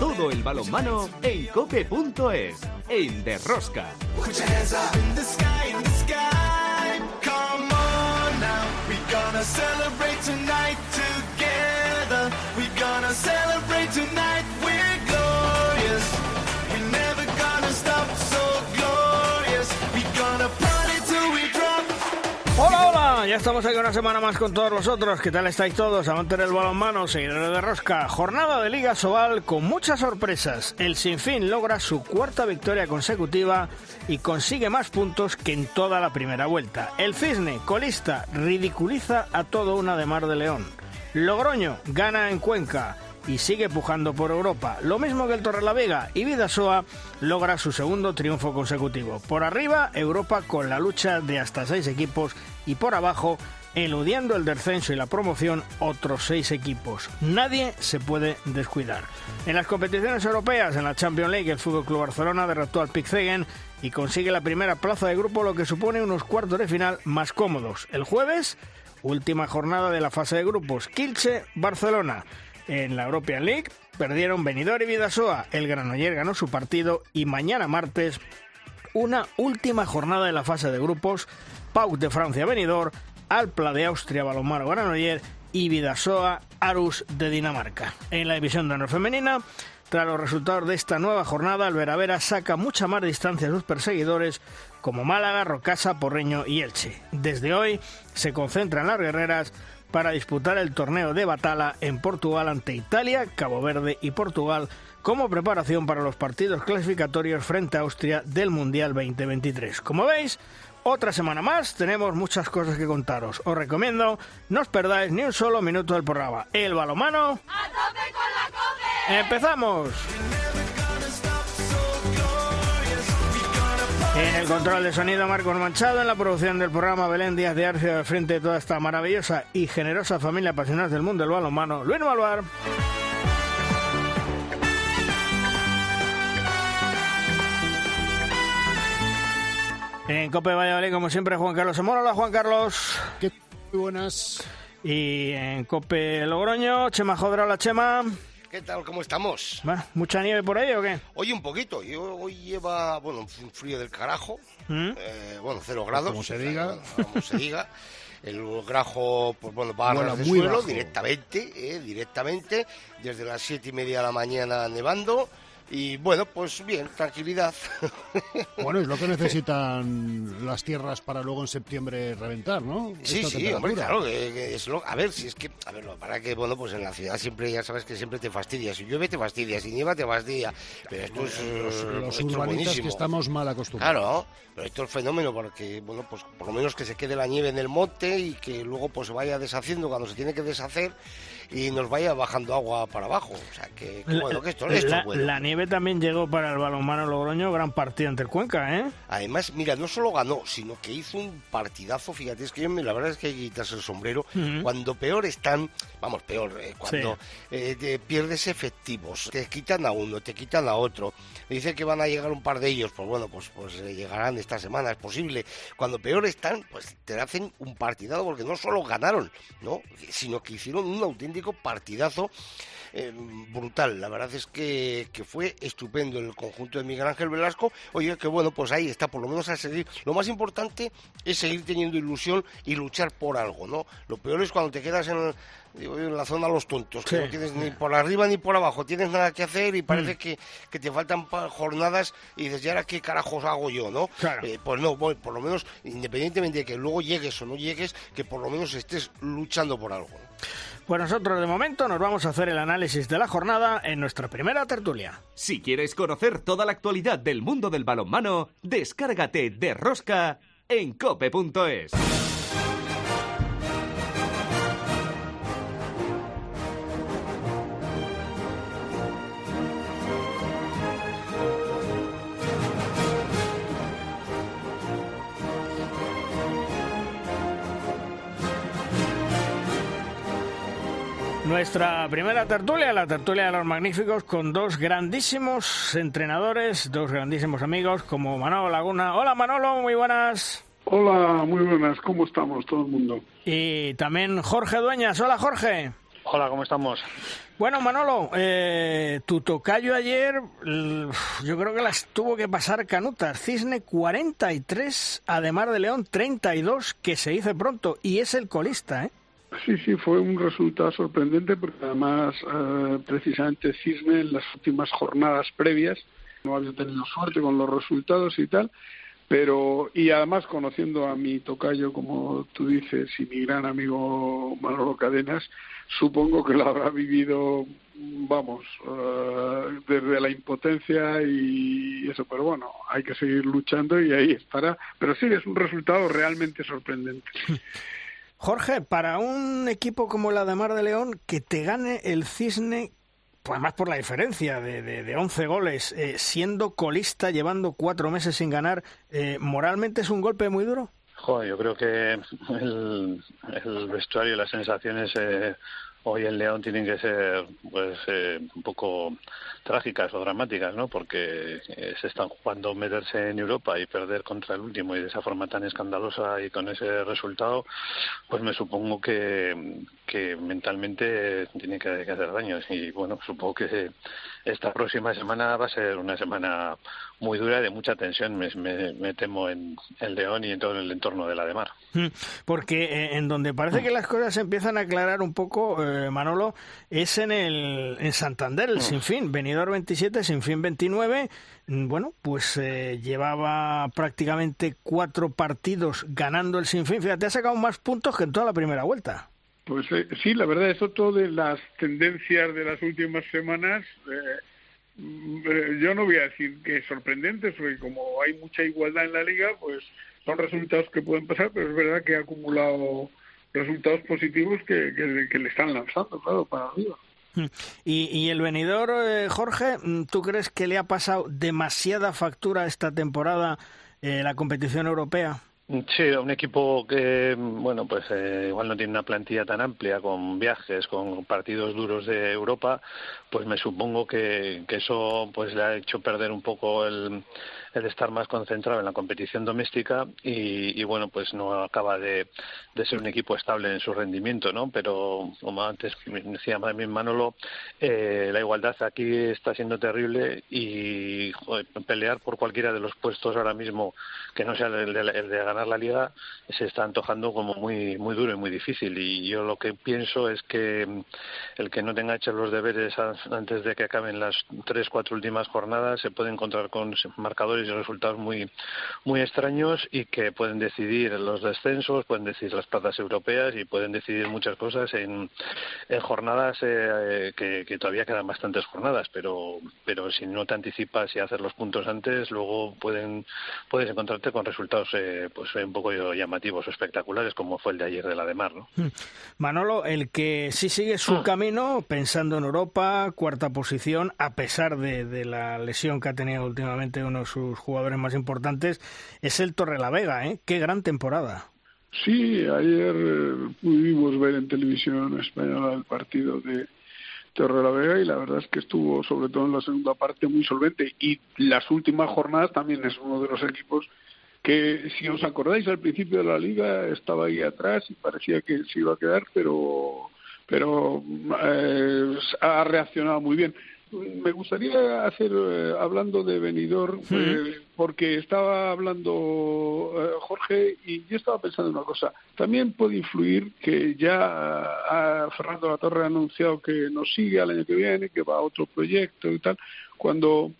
Todo el balonmano en cope.es, el de Rosca. celebrate tonight together. We're gonna celebrate tonight. Ya estamos aquí una semana más con todos vosotros. ¿Qué tal estáis todos? Amantes del balonmano, seguidores de Rosca. Jornada de Liga Sobal con muchas sorpresas. El Sinfín logra su cuarta victoria consecutiva y consigue más puntos que en toda la primera vuelta. El Cisne, colista, ridiculiza a todo una de Mar de León. Logroño gana en Cuenca y sigue pujando por Europa. Lo mismo que el Torrelavega y Vidasoa logra su segundo triunfo consecutivo. Por arriba, Europa con la lucha de hasta seis equipos y por abajo, eludiendo el descenso y la promoción, otros seis equipos. Nadie se puede descuidar. En las competiciones europeas, en la Champions League, el FC Club Barcelona derrotó al Pixegen y consigue la primera plaza de grupo, lo que supone unos cuartos de final más cómodos. El jueves, última jornada de la fase de grupos, Kilche, Barcelona. En la European League perdieron Benidorm y Vidasoa. El Granoller ganó su partido y mañana martes una última jornada de la fase de grupos. Pau de Francia Benidorm, Alpla de Austria Balomaro Granoller y Vidasoa Arus de Dinamarca. En la división de honor femenina, tras los resultados de esta nueva jornada, el Veravera saca mucha más distancia a sus perseguidores como Málaga, Rocasa, Porreño y Elche. Desde hoy se concentran las guerreras para disputar el torneo de Batala en Portugal ante Italia, Cabo Verde y Portugal como preparación para los partidos clasificatorios frente a Austria del Mundial 2023. Como veis, otra semana más, tenemos muchas cosas que contaros. Os recomiendo, no os perdáis ni un solo minuto del programa. El balomano... ¡A tope con la cope! ¡Empezamos! En el control de sonido Marcos Manchado, en la producción del programa Belén Díaz de Arce, al frente de toda esta maravillosa y generosa familia apasionada del mundo del balonmano, Luis Malvar. En Cope Valladolid, como siempre, Juan Carlos Amor. Hola, Juan Carlos. ¿Qué Muy buenas. Y en Cope Logroño, Chema Jodra. Hola, Chema. ¿Qué tal? ¿Cómo estamos? ¿Mucha nieve por ahí o qué? Hoy un poquito. Hoy lleva, bueno, un frío del carajo. ¿Mm? Eh, bueno, cero grados. Como se diga. como se diga. El grajo, pues bueno, va a del suelo directamente, eh, directamente, desde las siete y media de la mañana nevando y bueno, pues bien, tranquilidad. Bueno, es lo que necesitan las tierras para luego en septiembre reventar, ¿no? Sí, sí, hombre, claro, es lo, a ver, si es que, a ver, para que, bueno, pues en la ciudad siempre, ya sabes que siempre te fastidia, si llueve te fastidia, si nieva te fastidia, pero esto es... Los, urbanistas que estamos mal acostumbrados. Claro, pero esto es fenómeno porque, bueno, pues por lo menos que se quede la nieve en el monte y que luego pues se vaya deshaciendo cuando se tiene que deshacer y nos vaya bajando agua para abajo. O sea, que, bueno, que esto, esto la, bueno. la, nieve también llegó para el balonmano Logroño, gran partido ante el Cuenca, ¿eh? Además, mira, no solo ganó, sino que hizo un partidazo, fíjate, es que la verdad es que hay que quitarse el sombrero. Cuando peor están, vamos, peor, eh, cuando eh, pierdes efectivos, te quitan a uno, te quitan a otro. Dice que van a llegar un par de ellos, pues bueno, pues, pues eh, llegarán esta semana, es posible. Cuando peor están, pues te hacen un partidado, porque no solo ganaron, ¿no? Sino que hicieron un auténtico partidazo eh, brutal. La verdad es que, que, fue estupendo el conjunto de Miguel Ángel Velasco. Oye, que bueno, pues ahí está, por lo menos a seguir. Lo más importante es seguir teniendo ilusión y luchar por algo, ¿no? Lo peor es cuando te quedas en, en la zona de los tontos, que no tienes ni por arriba ni por abajo, tienes nada que hacer y parece mm. que, que, te faltan jornadas y dices, ¿y ahora qué carajos hago yo, no? Eh, pues no, por lo menos, independientemente de que luego llegues o no llegues, que por lo menos estés luchando por algo. Pues nosotros de momento nos vamos a hacer el análisis de la jornada en nuestra primera tertulia. Si quieres conocer toda la actualidad del mundo del balonmano, descárgate de Rosca en cope.es. Nuestra primera tertulia, la tertulia de los magníficos, con dos grandísimos entrenadores, dos grandísimos amigos, como Manolo Laguna. Hola Manolo, muy buenas. Hola, muy buenas, ¿cómo estamos todo el mundo? Y también Jorge Dueñas. Hola Jorge. Hola, ¿cómo estamos? Bueno, Manolo, eh, tu tocayo ayer, yo creo que las tuvo que pasar canutas. Cisne 43, además de León 32, que se hizo pronto, y es el colista, ¿eh? Sí, sí, fue un resultado sorprendente porque además eh, precisamente Cisne en las últimas jornadas previas no había tenido suerte con los resultados y tal, pero y además conociendo a mi tocayo, como tú dices, y mi gran amigo Manolo Cadenas, supongo que lo habrá vivido, vamos, eh, desde la impotencia y eso, pero bueno, hay que seguir luchando y ahí estará. Pero sí, es un resultado realmente sorprendente. Jorge, para un equipo como la de Mar de León, que te gane el Cisne, pues más por la diferencia de, de, 11 goles, eh, siendo colista, llevando cuatro meses sin ganar, eh, ¿moralmente es un golpe muy duro? Joder, yo creo que el, el vestuario y las sensaciones eh, hoy en León tienen que ser pues eh, un poco trágicas o dramáticas, ¿no? Porque eh, se están jugando meterse en Europa y perder contra el último y de esa forma tan escandalosa y con ese resultado, pues me supongo que, que mentalmente tiene que, hacer daño. Y bueno, supongo que esta próxima semana va a ser una semana muy dura y de mucha tensión, me, me, temo, en el León y en todo el entorno de la de Mar. Mm, porque eh, en donde parece que las cosas se empiezan a aclarar un poco, eh, Manolo, es en el en Santander, el mm. Sinfín, venidor 27, Sinfín 29. Mm, bueno, pues eh, llevaba prácticamente cuatro partidos ganando el Sinfín. Fíjate, ha sacado más puntos que en toda la primera vuelta. Pues sí, la verdad, eso todo de las tendencias de las últimas semanas Mm, eh, yo no voy a decir que es sorprendente, porque como hay mucha igualdad en la liga, pues son resultados que pueden pasar, pero es verdad que ha acumulado resultados positivos que, le están lanzando, claro, para arriba. Mm. Y, y el venidor, eh, Jorge, mm, ¿tú crees que le ha pasado demasiada factura esta temporada eh, la competición europea? Sí, un equipo que, bueno, pues eh, igual no tiene una plantilla tan amplia, con viajes, con partidos duros de Europa, pues me supongo que, que eso pues le ha hecho perder un poco el, el estar más concentrado en la competición doméstica y, bueno, pues no acaba de, ser un equipo estable en su rendimiento, ¿no? Pero como antes decía también Manolo, eh, la igualdad aquí está siendo terrible y pelear por cualquiera de los puestos ahora mismo que no sea el de, ganar la liga se está antojando como muy muy duro y muy difícil y yo lo que pienso es que el que no tenga hechos los deberes antes de que acaben las tres cuatro últimas jornadas se puede encontrar con marcadores y resultados muy, muy extraños y que pueden decidir los descensos, pueden decidir las plazas europeas y pueden decidir muchas cosas en, en jornadas eh, que, que, todavía quedan bastantes jornadas, pero, pero si no te anticipas y haces los puntos antes, luego pueden, puedes encontrarte con resultados eh, pues un poco llamativos o espectaculares como fue el de ayer de la de Mar. ¿no? Hmm. Manolo, el que sí sigue su hmm. camino pensando en Europa, cuarta posición, a pesar de, de la lesión que ha tenido últimamente uno de sus jugadores más importantes, es el Torrelavega, ¿eh? Qué gran temporada. Sí, ayer eh, pudimos ver en televisión española el partido de Torrelavega y la verdad es que estuvo, sobre todo en la segunda parte, muy solvente. Y las últimas jornadas también es uno de los equipos que, si os acordáis, al principio de la liga estaba ahí atrás y parecía que se iba a quedar, pero pero eh, ha reaccionado muy bien me gustaría hacer, eh, hablando de venidor, eh, porque estaba hablando eh, Jorge y yo estaba pensando una cosa. También puede influir que ya Fernando La Torre ha anunciado que nos sigue al año que viene, que va a otro proyecto y tal. Cuando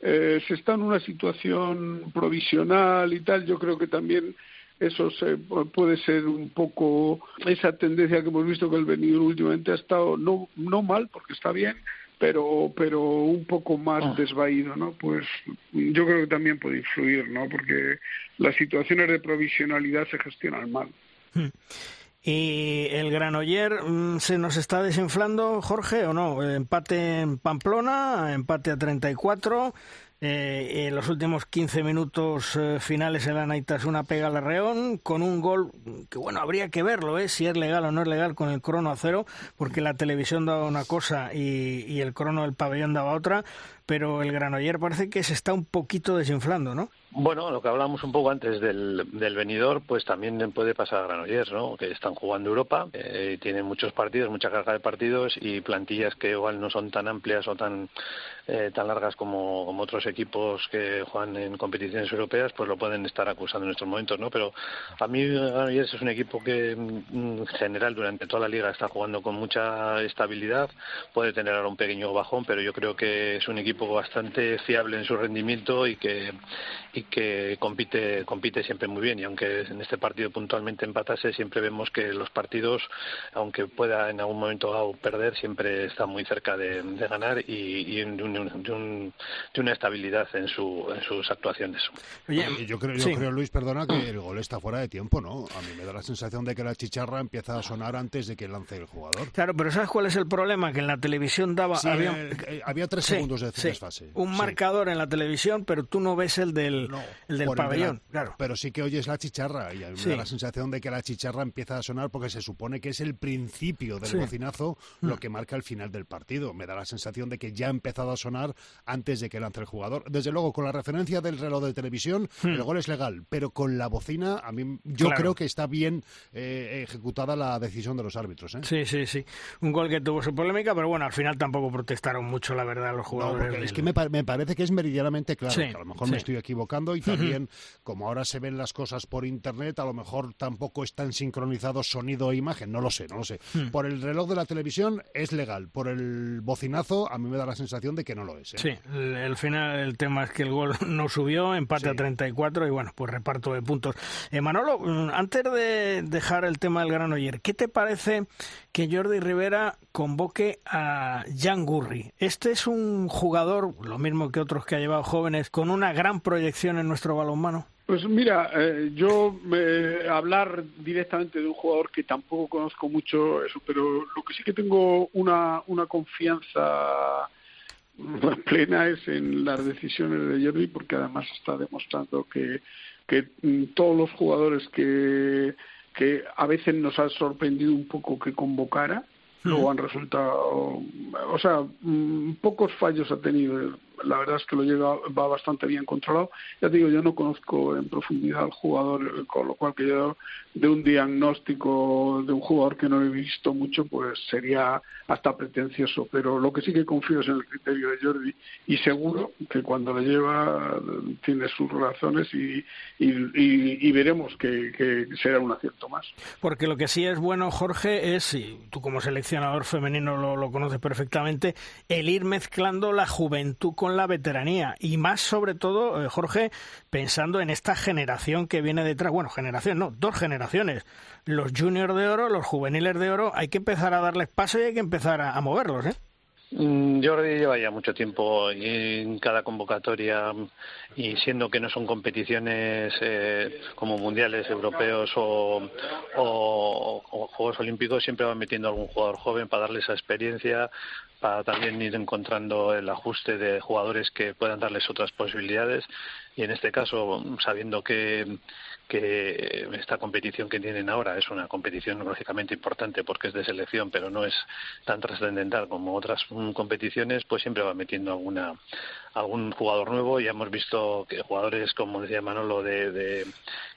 se está en una situación provisional y tal, yo creo que también eso se, puede ser un poco esa tendencia que hemos visto que el venidor últimamente ha estado no, no mal, porque está bien, pero pero un poco más ah. desvaído, ¿no? Pues yo creo que también puede influir, ¿no? Porque las situaciones de provisionalidad se gestionan mal. Hmm. ¿Y el Granoller mm, se nos está desinflando, Jorge, o no? Empate en Pamplona, empate a 34, eh, en los últimos 15 minutos eh, finales el una pega al Reón con un gol que, bueno, habría que verlo, ¿eh? si es legal o no es legal con el crono a cero, porque la televisión daba una cosa y, y el crono del pabellón daba otra, pero el Granoller parece que se está un poquito desinflando, ¿no? Bueno, lo que hablamos un poco antes del, del venidor, pues también puede pasar a Granollers, ¿no? Que están jugando Europa, eh, tienen muchos partidos, mucha carga de partidos y plantillas que igual no son tan amplias o tan eh, tan largas como, otros equipos que juegan en competiciones europeas, pues lo pueden estar acusando en estos momentos, ¿no? Pero a mí Granollers es un equipo que mm, en general durante toda la liga está jugando con mucha estabilidad, puede tener ahora un pequeño bajón, pero yo creo que es un equipo bastante fiable en su rendimiento y que que compite compite siempre muy bien. Y aunque en este partido puntualmente empatase siempre vemos que los partidos aunque pueda en algún momento perder siempre está muy cerca de, de ganar y, y de, un, de, un, de, una estabilidad en, su, en sus actuaciones. Oye, yo creo yo sí. creo Luis perdona que el gol está fuera de tiempo no a mí me da la sensación de que la chicharra empieza a sonar antes de que lance el jugador. Claro pero sabes cuál es el problema que en la televisión daba sí, había, eh, había tres sí, segundos de desfase un marcador en la televisión pero tú no ves el del no, el del pabellón, el la, claro. Pero sí que oyes la chicharra y a mí sí. me da la sensación de que la chicharra empieza a sonar porque se supone que es el principio del sí. bocinazo lo que marca el final del partido. Me da la sensación de que ya ha empezado a sonar antes de que lance el jugador. Desde luego, con la referencia del reloj de televisión, hmm. el gol es legal, pero con la bocina, a mí yo claro. creo que está bien eh, ejecutada la decisión de los árbitros. ¿eh? Sí, sí, sí. Un gol que tuvo su polémica, pero bueno, al final tampoco protestaron mucho, la verdad, los jugadores. No, es que me, me, parece que es meridianamente claro. Que a lo mejor me estoy equivocando y también como ahora se ven las cosas por internet, a lo mejor tampoco están sincronizados sonido e imagen, no lo sé, no lo sé. Hmm. Por el reloj de la televisión es legal, por el bocinazo a mí me da la sensación de que no lo es. ¿eh? Sí, el, final, el tema es que el gol no subió, empate sí. a 34 y bueno, pues reparto de puntos. Eh, Manolo, mm, antes de dejar el tema del Granoller, ¿qué te parece que Jordi Rivera convoque a Jan Gurri? Este es un jugador, lo mismo que otros que ha llevado jóvenes, con una gran proyección en nuestro balonmano. Pues mira, eh, yo eh, hablar directamente de un jugador que tampoco conozco mucho eso, pero lo que sí que tengo una, una confianza plena es en las decisiones de Jordi, porque además está demostrando que, que todos los jugadores que, que a veces nos ha sorprendido un poco que convocara, luego han resultado, o sea, pocos fallos ha tenido la verdad es que lo llega, va bastante bien controlado. Ya digo, yo no conozco en profundidad al jugador, con lo cual que yo de un diagnóstico de un jugador que no he visto mucho, pues sería hasta pretencioso. Pero lo que sí que confío es en el criterio de Jordi y seguro que cuando lo lleva tiene sus razones y, y, veremos que, que, será un acierto más. Porque lo que sí es bueno, Jorge, es, y tú como seleccionador femenino lo, lo conoces perfectamente, el ir mezclando la juventud con la veteranía y más sobre todo, eh, Jorge, pensando en esta generación que viene detrás, bueno, generación no, dos generaciones, los juniors de oro, los juveniles de oro, hay que empezar a darles paso y hay que empezar a, a moverlos, ¿eh? Jordi lleva ya mucho tiempo en cada convocatoria y siendo que no son competiciones eh, como mundiales europeos o, o, Juegos Olímpicos, siempre va metiendo algún jugador joven para darle esa experiencia, para también ir encontrando el ajuste de jugadores que puedan darles otras posibilidades y en este caso sabiendo que que esta competición que tienen ahora es una competición lógicamente importante porque es de selección, pero no es tan trascendental como otras competiciones, pues siempre va metiendo alguna algún jugador nuevo. Ya hemos visto que jugadores, como decía Manolo, de, de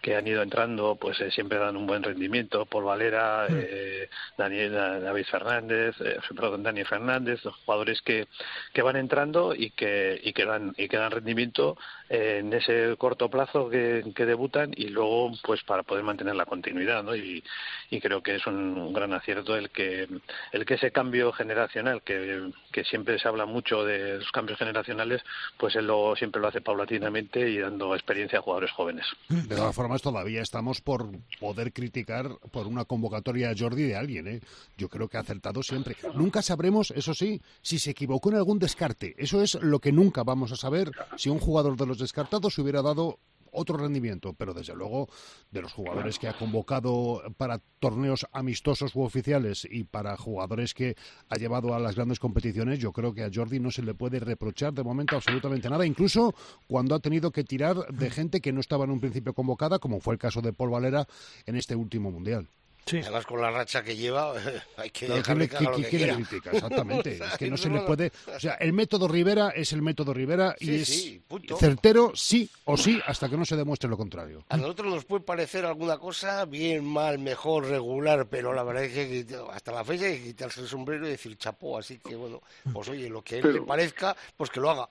que han ido entrando, pues eh, siempre dan un buen rendimiento. Paul Valera, mm. eh, Daniel, David Fernández, eh, perdón, Dani Fernández, los jugadores que, que van entrando y que, y que dan, y que dan rendimiento en ese corto plazo que, que debutan y luego, pues para poder mantener la continuidad, ¿no? Y, y creo que es un, un gran acierto el que, el que ese cambio generacional, que, que siempre se habla mucho de los cambios generacionales, pues él lo, siempre lo hace paulatinamente y dando experiencia a jugadores jóvenes. De todas formas, todavía estamos por poder criticar por una convocatoria a Jordi de alguien. ¿eh? Yo creo que ha acertado siempre. Nunca sabremos, eso sí, si se equivocó en algún descarte. Eso es lo que nunca vamos a saber si un jugador de los descartados hubiera dado otro rendimiento, pero desde luego de los jugadores que ha convocado para torneos amistosos u oficiales y para jugadores que ha llevado a las grandes competiciones, yo creo que a Jordi no se le puede reprochar de momento absolutamente nada, incluso cuando ha tenido que tirar de gente que no estaba en un principio convocada, como fue el caso de Paul Valera en este último mundial. Además, con la racha que lleva, hay que claro, dejarle que, que, lo que, que que le quiera. critica, exactamente. O sea, es que no no, se le puede. O sea, el método Rivera es el método Rivera y Sí, es sí, punto. certero sí o sí hasta que no se demuestre lo contrario. A nosotros nos puede parecer alguna cosa bien, mal, mejor, regular, pero la verdad es que hasta la fecha hay que quitarse el sombrero y decir chapó. Así que, bueno, pues oye, lo que a él Pero- le parezca, pues que lo haga.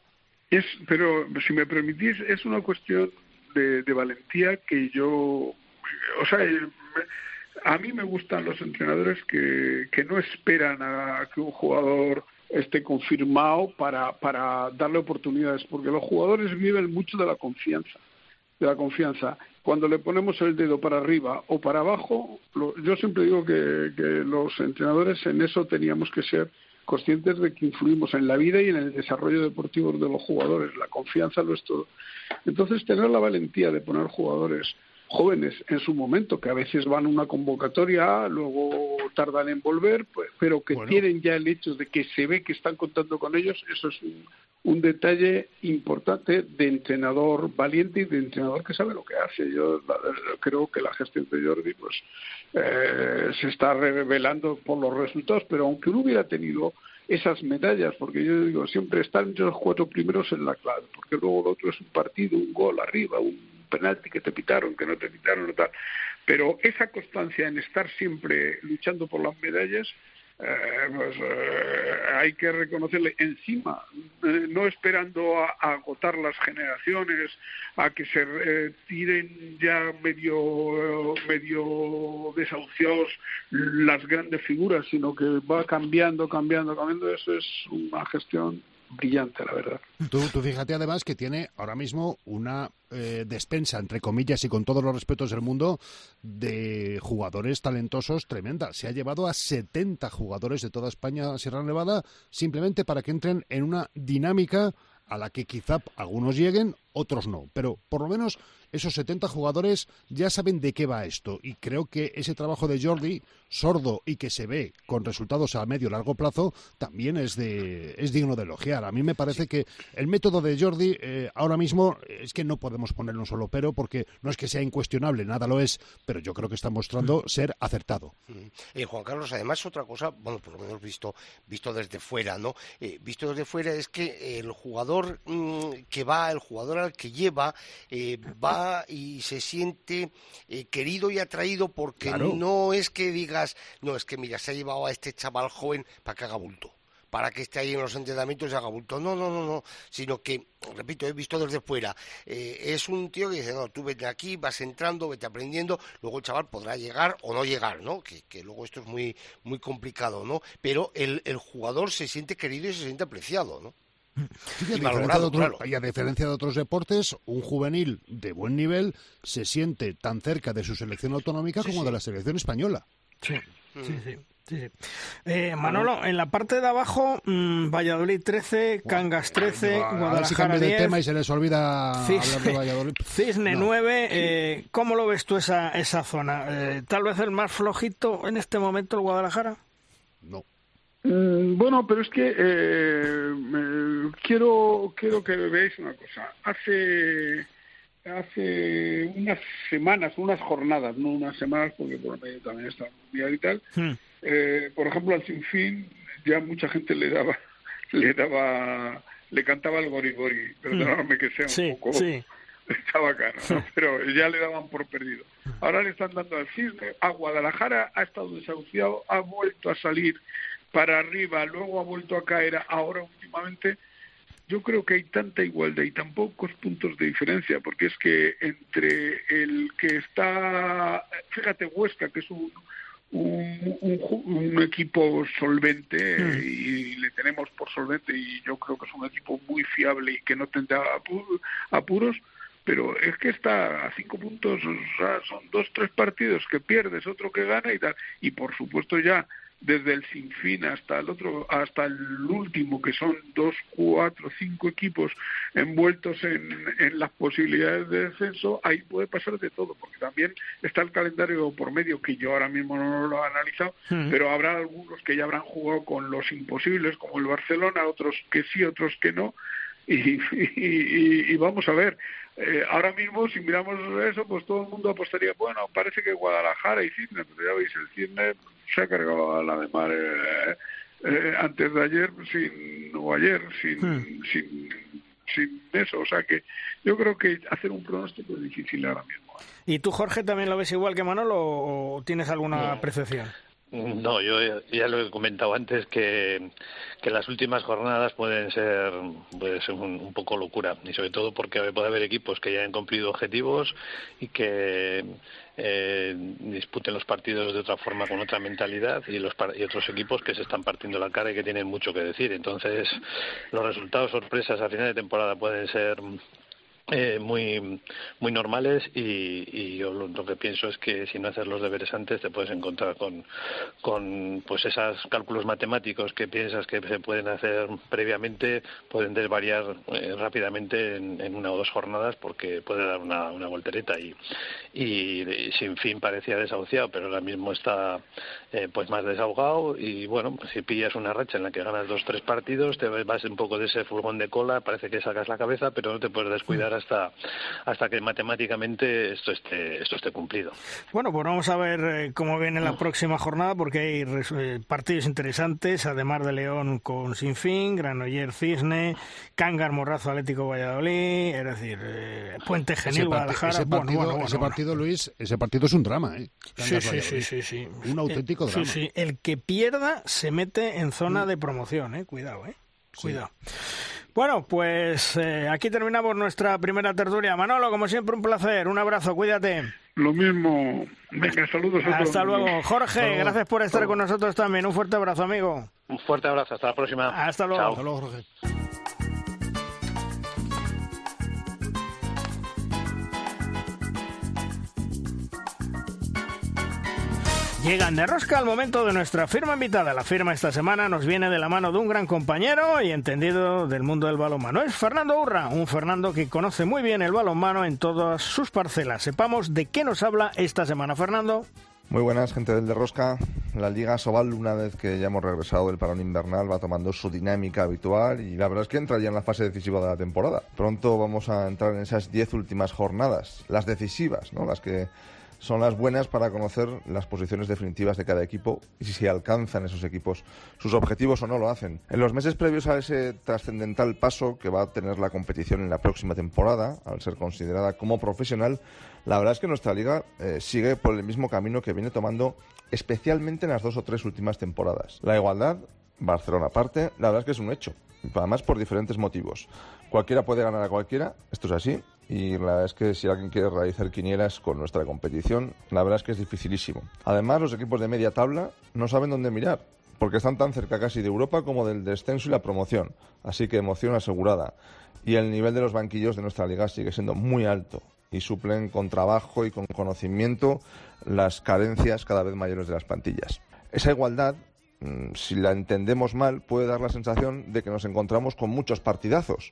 Es, pero si me permitís, es una cuestión de, de valentía que yo, o sea, eh, me- a mí me gustan los entrenadores que, que no esperan a que un jugador esté confirmado para, para darle oportunidades, porque los jugadores viven mucho de la confianza, de la confianza. Cuando le ponemos el dedo para arriba o para abajo, lo- yo siempre digo que, que los entrenadores en eso teníamos que ser conscientes de que influimos en la vida y en el desarrollo deportivo de los jugadores. La confianza lo es todo. Entonces, tener la valentía de poner jugadores jóvenes en su momento, que a veces van a una convocatoria, luego tardan en volver, pues, pero que Bueno. tienen ya el hecho de que se ve que están contando con ellos, eso es un, un detalle importante de entrenador valiente y de entrenador que sabe lo que hace. Yo la- creo que la gestión de Jordi pues eh, se está revelando por los resultados, pero aunque no hubiera tenido esas medallas, porque yo digo, siempre están entre los cuatro primeros en la clave, porque luego lo otro es un partido, un gol arriba, un penalti que te pitaron, que no te pitaron, tal. Pero esa constancia en estar siempre luchando por las medallas, eh, pues eh, hay que reconocerle encima, eh, no esperando a, a agotar las generaciones, a que se eh, tiren ya medio, medio desahuciados las grandes figuras, sino que va cambiando, cambiando, cambiando. Eso es una gestión brillante, la verdad. Tú, tú fíjate además que tiene ahora mismo una eh, despensa, entre comillas y con todos los respetos del mundo, de jugadores talentosos tremenda. Se ha llevado a 70 jugadores de toda España a Sierra Nevada simplemente para que entren en una dinámica a la que quizá algunos lleguen, otros no. Pero por lo menos esos 70 jugadores ya saben de qué va esto. Y creo que ese trabajo de Jordi, sordo y que se ve con resultados a medio largo plazo, también es, de, es digno de elogiar. A mí me parece que el método de Jordi eh, ahora mismo es que no podemos ponerle un solo pero porque no es que sea incuestionable, nada lo es, pero yo creo que está mostrando ser acertado. Eh, Juan Carlos, además otra cosa, bueno, por lo menos visto, visto desde fuera, ¿no? Eh, visto desde fuera es que el jugador mm, que va, el jugador que lleva, eh, va y se siente eh, querido y atraído porque Claro. no es que digas, no, es que mira, se ha llevado a este chaval joven para que haga bulto para que esté ahí en los entrenamientos y haga bulto. No, no, no, no, sino que, repito, he visto desde fuera. eh, es un tío que dice, no, tú vete aquí, vas entrando, vete aprendiendo, luego el chaval podrá llegar o no llegar, ¿no? Que, que luego esto es muy, muy complicado, ¿no? Pero el, el jugador se siente querido y se siente apreciado, ¿no? Sí, y, a Y diferencia de valorado, otros- claro. y a diferencia de otros deportes, un juvenil de buen nivel se siente tan cerca de su selección autonómica como de la selección española. Sí, sí, sí. sí, sí. Eh, Manolo, en la parte de abajo, mm, Valladolid 13, Cangas 13, a si Guadalajara de 10, tema y se les olvida Cis- hablar de Valladolid. Cisne No. 9. Eh, ¿Cómo lo ves tú esa, esa zona? Eh, ¿Tal vez el más flojito en este momento el Guadalajara? No. Mm, Bueno, pero es que eh, quiero quiero que veáis una cosa. Hace hace unas semanas, unas jornadas, no unas semanas, porque por medio también está mundial y tal. Hmm. eh, por ejemplo, al Sinfín ya mucha gente le daba le daba le cantaba el gori gori. Perdóname que sea un Sí, poco sí. estaba caro, ¿no? pero ya le daban por perdido. Ahora le están dando al cisne, a Guadalajara ha estado desahuciado, ha vuelto a salir para arriba, luego ha vuelto a caer, ahora últimamente yo creo que hay tanta igualdad y tan pocos puntos de diferencia, porque es que entre el que está, fíjate, Huesca, que es un, un, un un equipo solvente eh, y le tenemos por solvente y yo creo que es un equipo muy fiable y que no tendrá apu- apuros, pero es que está a cinco puntos, o sea, son dos, tres partidos que pierdes, otro que gana y tal, y por supuesto ya desde el sinfín hasta el otro, hasta el último, que son dos, cuatro, cinco equipos envueltos en, en las posibilidades de descenso, ahí puede pasar de todo, porque también está el calendario por medio, que yo ahora mismo no lo he analizado, Mm. pero habrá algunos que ya habrán jugado con los imposibles, como el Barcelona, otros que sí, otros que no, y, y- y- y vamos a ver, eh, ahora mismo, si miramos eso, pues todo el mundo apostaría, bueno, parece que Guadalajara y Cisne, pero ya veis, el Cisne se ha cargado a la de mar eh, eh, antes de ayer, sin, o ayer, sin, Hmm. sin, sin eso. O sea que yo creo que hacer un pronóstico es difícil ahora mismo. ¿Y tú, Jorge, también lo ves igual que Manolo o tienes alguna No. No, yo ya- lo he comentado antes que, las últimas jornadas pueden ser un, un poco locura y sobre todo porque puede haber equipos que ya han cumplido objetivos y que eh, disputen los partidos de otra forma con otra mentalidad y los y otros equipos que se están partiendo la cara y que tienen mucho que decir. Entonces los resultados sorpresas a final de temporada pueden ser eh, muy muy normales y, y yo lo, que pienso es que si no haces los deberes antes te puedes encontrar con con pues esos cálculos matemáticos que piensas que se pueden hacer previamente pueden desvariar eh, rápidamente en, una o dos jornadas porque puede dar una, una voltereta y, y, y sin fin parecía desahuciado pero ahora mismo está eh, pues más desahogado y bueno pues si pillas una racha en la que ganas dos tres partidos te vas un poco de ese furgón de cola parece que sacas la cabeza pero no te puedes descuidar hasta hasta que matemáticamente esto esté esto esté cumplido Bueno, pues vamos a ver eh, cómo viene la próxima jornada porque hay res- eh, partidos interesantes, además de León con Sinfín, Granoller Cisne, Cángar Morrazo Atlético Valladolid, es decir, eh, Puente Ese, Genil parti- Guadalajara. ese partido, bueno, bueno, ese bueno. partido, Luis, ese partido es un drama, ¿eh? Sí, sí, sí, sí, sí. Un auténtico drama. Sí, sí. El que pierda se mete en zona de promoción, ¿eh? Cuidado, ¿eh? Cuidado. Bueno, pues eh, aquí terminamos nuestra primera tertulia. Manolo, como siempre, un placer. Un abrazo, cuídate. Lo mismo. Venga, saludos a todos. Hasta luego. Jorge, Hasta luego. gracias por estar con nosotros también. Un fuerte abrazo, amigo. un fuerte abrazo hasta la próxima Hasta luego. Chao. Hasta luego, Jorge. Llegan de rosca al momento de nuestra firma invitada. La firma esta semana nos viene de la mano de un gran compañero y entendido del mundo del balonmano. Es Fernando Urra, un Fernando que conoce muy bien el balonmano en todas sus parcelas. Sepamos de qué nos habla esta semana, Fernando. Muy buenas, gente del de Rosca. La Liga Sobal, una vez que ya hemos regresado del parón invernal, va tomando su dinámica habitual y la verdad es que entra ya en la fase decisiva de la temporada. Pronto vamos a entrar en esas 10 últimas jornadas, las decisivas, ¿no? Las que son las buenas para conocer las posiciones definitivas de cada equipo y si alcanzan esos equipos sus objetivos o no lo hacen. En los meses previos a ese trascendental paso que va a tener la competición en la próxima temporada, al ser considerada como profesional, la verdad es que nuestra liga eh, sigue por el mismo camino que viene tomando especialmente en las dos o tres últimas temporadas. La igualdad, Barcelona aparte, la verdad es que es un hecho. Además por diferentes motivos. Cualquiera puede ganar a cualquiera, esto es así, y la verdad es que si alguien quiere realizar quinielas con nuestra competición, la verdad es que es dificilísimo. Además, los equipos de media tabla no saben dónde mirar, porque están tan cerca casi de Europa como del descenso y la promoción, así que emoción asegurada. Y el nivel de los banquillos de nuestra liga sigue siendo muy alto y suplen con trabajo y con conocimiento las carencias cada vez mayores de las plantillas. Esa igualdad mm, si la entendemos mal, puede dar la sensación de que nos encontramos con muchos partidazos.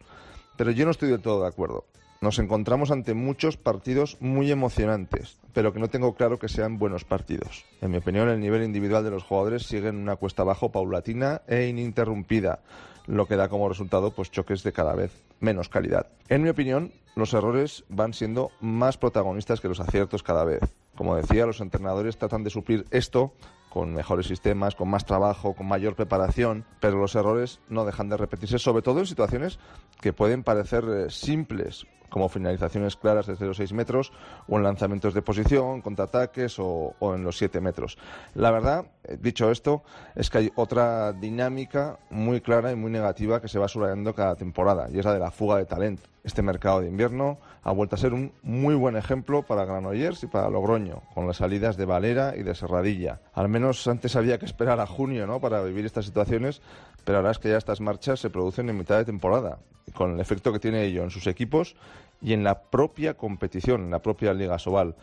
Pero yo no estoy del todo de acuerdo. Nos encontramos ante muchos partidos muy emocionantes, pero que no tengo claro que sean buenos partidos. En mi opinión, el nivel individual de los jugadores sigue en una cuesta abajo paulatina e ininterrumpida, lo que da como resultado pues choques de cada vez menos calidad. En mi opinión, los errores van siendo más protagonistas que los aciertos cada vez. Como decía, los entrenadores tratan de suplir esto con mejores sistemas, con más trabajo, con mayor preparación, pero los errores no dejan de repetirse, sobre todo en situaciones que pueden parecer eh, simples, como finalizaciones claras desde los 6 metros, o en lanzamientos de posición, contraataques o, o en los 7 metros. La verdad, eh, dicho esto, es que hay otra dinámica muy clara y muy negativa que se va subrayando cada temporada, y es la de la fuga de talento. Este mercado de invierno ha vuelto a ser un muy buen ejemplo para Granollers y para Logroño, con las salidas de Valera y de Serradilla. Al menos antes había que esperar a junio ¿no? para vivir estas situaciones, pero ahora es que ya estas marchas se producen en mitad de temporada, con el efecto que tiene ello en sus equipos y en la propia competición, en la propia Liga Sobal.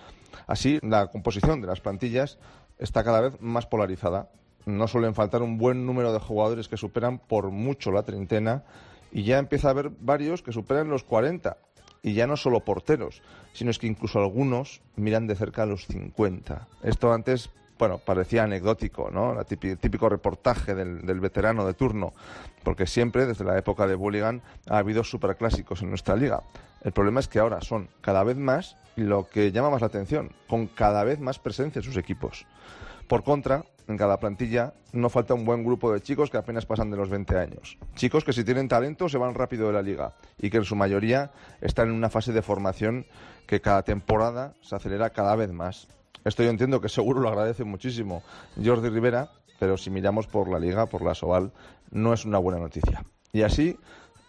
Así, la composición de las plantillas está cada vez más polarizada. No suelen faltar un buen número de jugadores que superan por mucho la treintena y ya empieza a haber varios que superan los 40. Y ya no solo porteros, sino es que incluso algunos miran de cerca a los 50. Esto antes bueno, parecía anecdótico, ¿no? El típico, reportaje del, veterano de turno, porque siempre, desde la época de Bulligan, ha habido superclásicos en nuestra liga. El problema es que ahora son cada vez más lo que llama más la atención, con cada vez más presencia en sus equipos. Por contra, en cada plantilla no falta un buen grupo de chicos que apenas pasan de los 20 años. Chicos que si tienen talento se van rápido de la liga y que en su mayoría están en una fase de formación que cada temporada se acelera cada vez más. Esto yo entiendo que seguro lo agradece muchísimo Jordi Rivera, pero si miramos por la liga, por la Soval, no es una buena noticia. Y así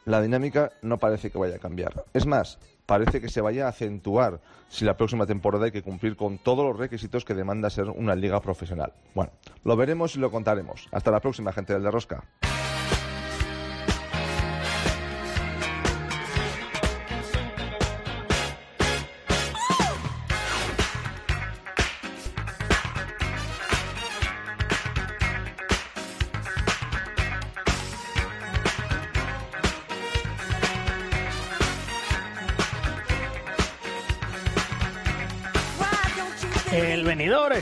la dinámica no parece que vaya a cambiar. Es más, parece que se vaya a acentuar si la próxima temporada hay que cumplir con todos los requisitos que demanda ser una liga profesional. Bueno, lo veremos y lo contaremos. Hasta la próxima, gente del de Rosca.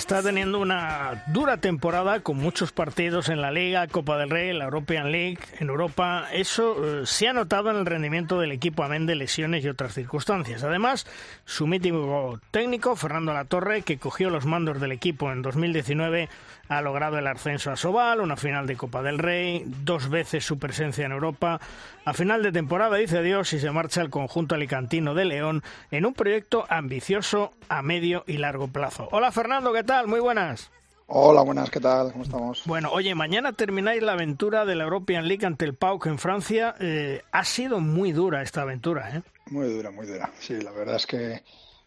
Está teniendo una dura temporada con muchos partidos en la Liga, Copa del Rey, la European League, en Europa. Eso eh, se ha notado en el rendimiento del equipo, amén de lesiones y otras circunstancias. Además, su mítico técnico, Fernando Latorre, que cogió los mandos del equipo en 2019, ha logrado el ascenso a Sobal, una final de Copa del Rey, dos veces su presencia en Europa. A final de temporada dice adiós y se marcha al conjunto alicantino de León en un proyecto ambicioso a medio y largo plazo. Hola Fernando, ¿qué tal? Muy buenas. Hola, buenas, ¿qué tal? ¿Cómo estamos? Bueno, oye, mañana termináis la aventura de la European League ante el PAOK en Francia. Eh, ha sido muy dura esta aventura, ¿eh? Muy dura, muy dura. Sí, la verdad es que,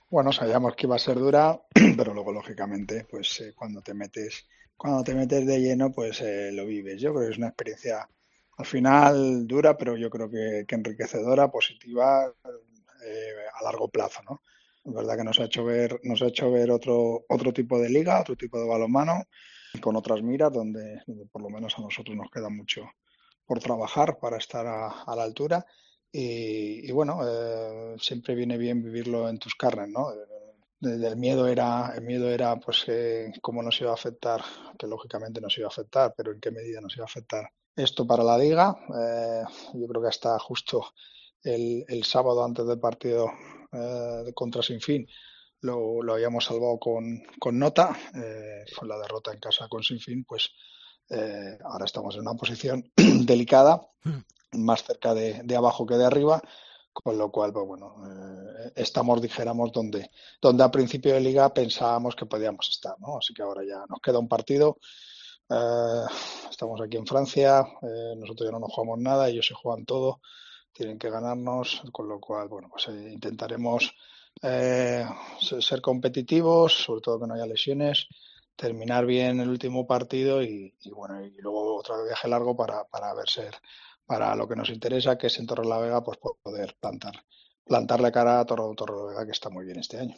bueno, sabíamos que iba a ser dura, pero luego, lógicamente, pues eh, cuando te metes cuando te metes de lleno, pues eh, lo vives. Yo creo que es una experiencia al final dura, pero yo creo que, enriquecedora, positiva eh, a largo plazo, ¿no? Es verdad que nos ha hecho ver, otro, otro tipo de liga, otro tipo de balonmano, con otras miras, donde, por lo menos a nosotros nos queda mucho por trabajar para estar a, la altura. Y, bueno, eh, siempre viene bien vivirlo en tus carnes, ¿no? el miedo era el miedo era pues eh, cómo nos iba a afectar que lógicamente nos iba a afectar pero en qué medida nos iba a afectar esto para la liga eh, yo creo que hasta justo el sábado antes del partido eh, contra Sinfín lo, lo habíamos salvado con, con nota eh, fue la derrota en casa con Sinfín pues eh, ahora estamos en una posición delicada hmm. más cerca de, de abajo que de arriba con lo cual, pues bueno, eh, estamos, dijéramos, donde, donde a principio de liga pensábamos que podíamos estar, ¿no? Así que ahora ya nos queda un partido. Eh, estamos aquí en Francia, nosotros ya no nos jugamos nada, ellos se juegan todo, tienen que ganarnos, con lo cual, bueno, pues intentaremos ser competitivos, sobre todo que no haya lesiones, terminar bien el último partido y, bueno, y luego otro viaje largo para, para ver ser para lo que nos interesa, que es en Torre la Vega, pues poder plantar plantarle cara a Torre, Torre Vega, que está muy bien este año.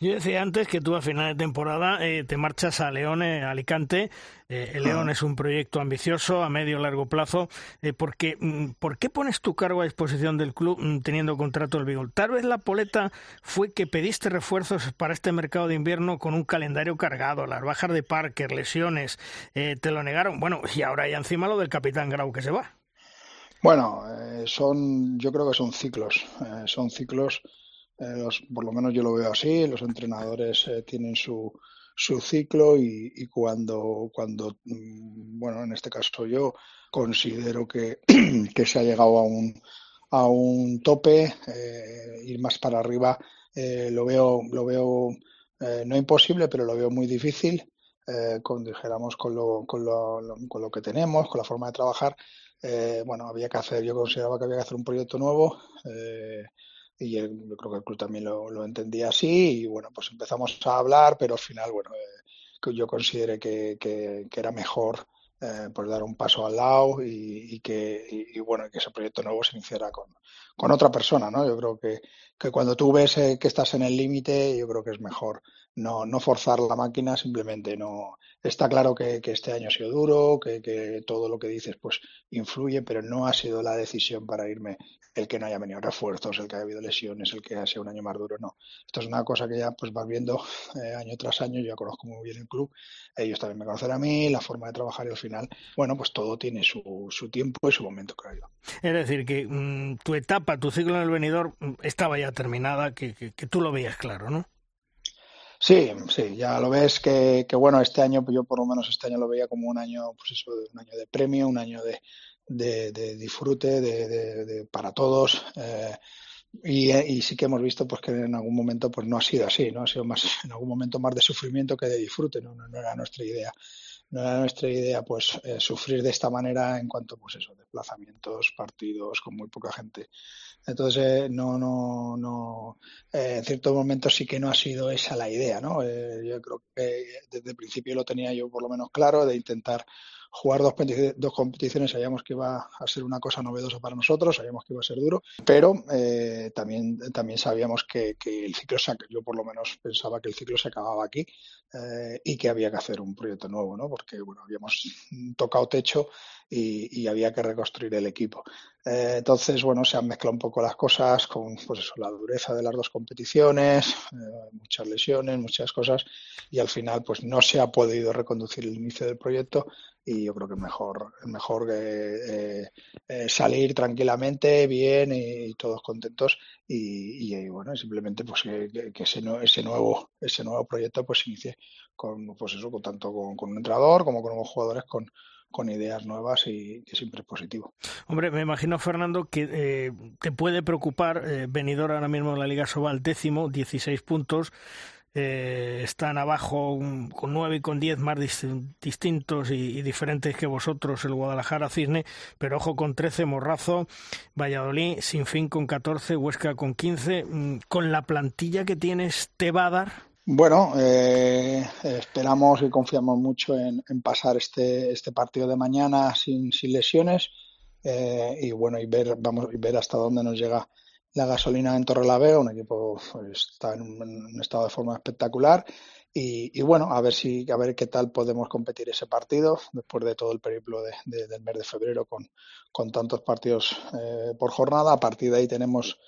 Yo decía antes que tú a final de temporada eh, te marchas a León, eh, Alicante. Eh, el León es un proyecto ambicioso a medio largo plazo. porque, mm, ¿Por qué pones tu cargo a disposición del club mm, teniendo contrato el Bigol? Tal vez la poleta fue que pediste refuerzos para este mercado de invierno con un calendario cargado, las bajas de Parker, lesiones, te lo negaron. Bueno, y ahora ya encima lo del capitán Grau que se va. Bueno, eh, son, yo creo que son ciclos, eh, son ciclos, eh, por lo menos yo lo veo así, los entrenadores tienen su, su ciclo y, cuando, cuando, mm, bueno, en este caso yo considero que, que se ha llegado a un, a un tope, ir más para arriba, lo veo, lo veo no imposible, pero lo veo muy difícil, con, dijéramos, con lo, con, lo, con lo que tenemos, con la forma de trabajar eh, bueno, había que hacer, yo consideraba que había que hacer un proyecto nuevo eh, y yo creo que el club también lo, entendía así y bueno, pues empezamos a hablar, pero al final, bueno, eh, yo consideré que, que, era mejor pues dar un paso al lado y, que y, bueno que ese proyecto nuevo se iniciara con, con otra persona, ¿no? Yo creo que, que cuando tú ves que estás en el límite, yo creo que es mejor no, no forzar la máquina, simplemente no. Está claro que, este año ha sido duro, que, todo lo que dices pues influye, pero no ha sido la decisión para irme el que no haya venido refuerzos, el que haya habido lesiones, el que haya sido un año más duro, no. Esto es una cosa que ya pues vas viendo eh, año tras año, yo ya conozco muy bien el club, ellos también me conocen a mí, la forma de trabajar y al final, bueno, pues todo tiene su, su tiempo y su momento, creo yo. Es decir, que mm, tu etapa, tu ciclo en el venidor mm, estaba ya terminada, que, que tú lo veías claro, ¿no? Sí, sí, ya lo ves que, que, bueno, este año, yo por lo menos este año lo veía como un año, pues eso, un año de premio, un año de, de, disfrute de, de, para todos. Eh, y, y, sí que hemos visto pues que en algún momento pues no ha sido así, ¿no? Ha sido más, en algún momento más de sufrimiento que de disfrute, no, no, no era nuestra idea. No era nuestra idea pues eh, sufrir de esta manera en cuanto pues eso, desplazamientos, partidos con muy poca gente. Entonces, eh, no, no, no, eh, en ciertos momentos sí que no ha sido esa la idea, ¿no? Yo creo que desde el principio lo tenía yo por lo menos claro, de intentar jugar dos, competiciones sabíamos que iba a ser una cosa novedosa para nosotros, sabíamos que iba a ser duro, pero eh, también, también sabíamos que, el ciclo se, yo por lo menos pensaba que el ciclo se acababa aquí eh, y que había que hacer un proyecto nuevo, ¿no? Porque bueno, habíamos tocado techo y, y había que reconstruir el equipo. Eh, entonces, bueno, se han mezclado un poco las cosas con pues eso, la dureza de las dos competiciones, muchas lesiones, muchas cosas, y al final pues no se ha podido reconducir el inicio del proyecto y yo creo que es mejor, mejor eh, eh, salir tranquilamente, bien y, todos contentos y, bueno, simplemente pues que, que ese, ese, nuevo, ese nuevo proyecto pues inicie con, pues eso, con, tanto con, con un entrenador como con nuevos jugadores con, con ideas nuevas y que siempre es positivo. Hombre, me imagino, Fernando, que eh, te puede preocupar eh, venidor ahora mismo en la Liga Sobal décimo, 16 puntos. Eh, están abajo con 9 y con 10 más distintos y, diferentes que vosotros, el Guadalajara Cisne, pero ojo con 13, Morrazo, Valladolid, Sin Fin con 14, Huesca con 15. Mm, ¿Con la plantilla que tienes te va a dar? Bueno, eh, esperamos y confiamos mucho en, en, pasar este, este partido de mañana sin, sin lesiones eh, y bueno y ver vamos y ver hasta dónde nos llega la gasolina en Torrelavega, un equipo pues, está en un, estado de forma espectacular y, bueno a ver si a ver qué tal podemos competir ese partido después de todo el periplo de, del mes de febrero con, con tantos partidos eh, por jornada. A partir de ahí tenemos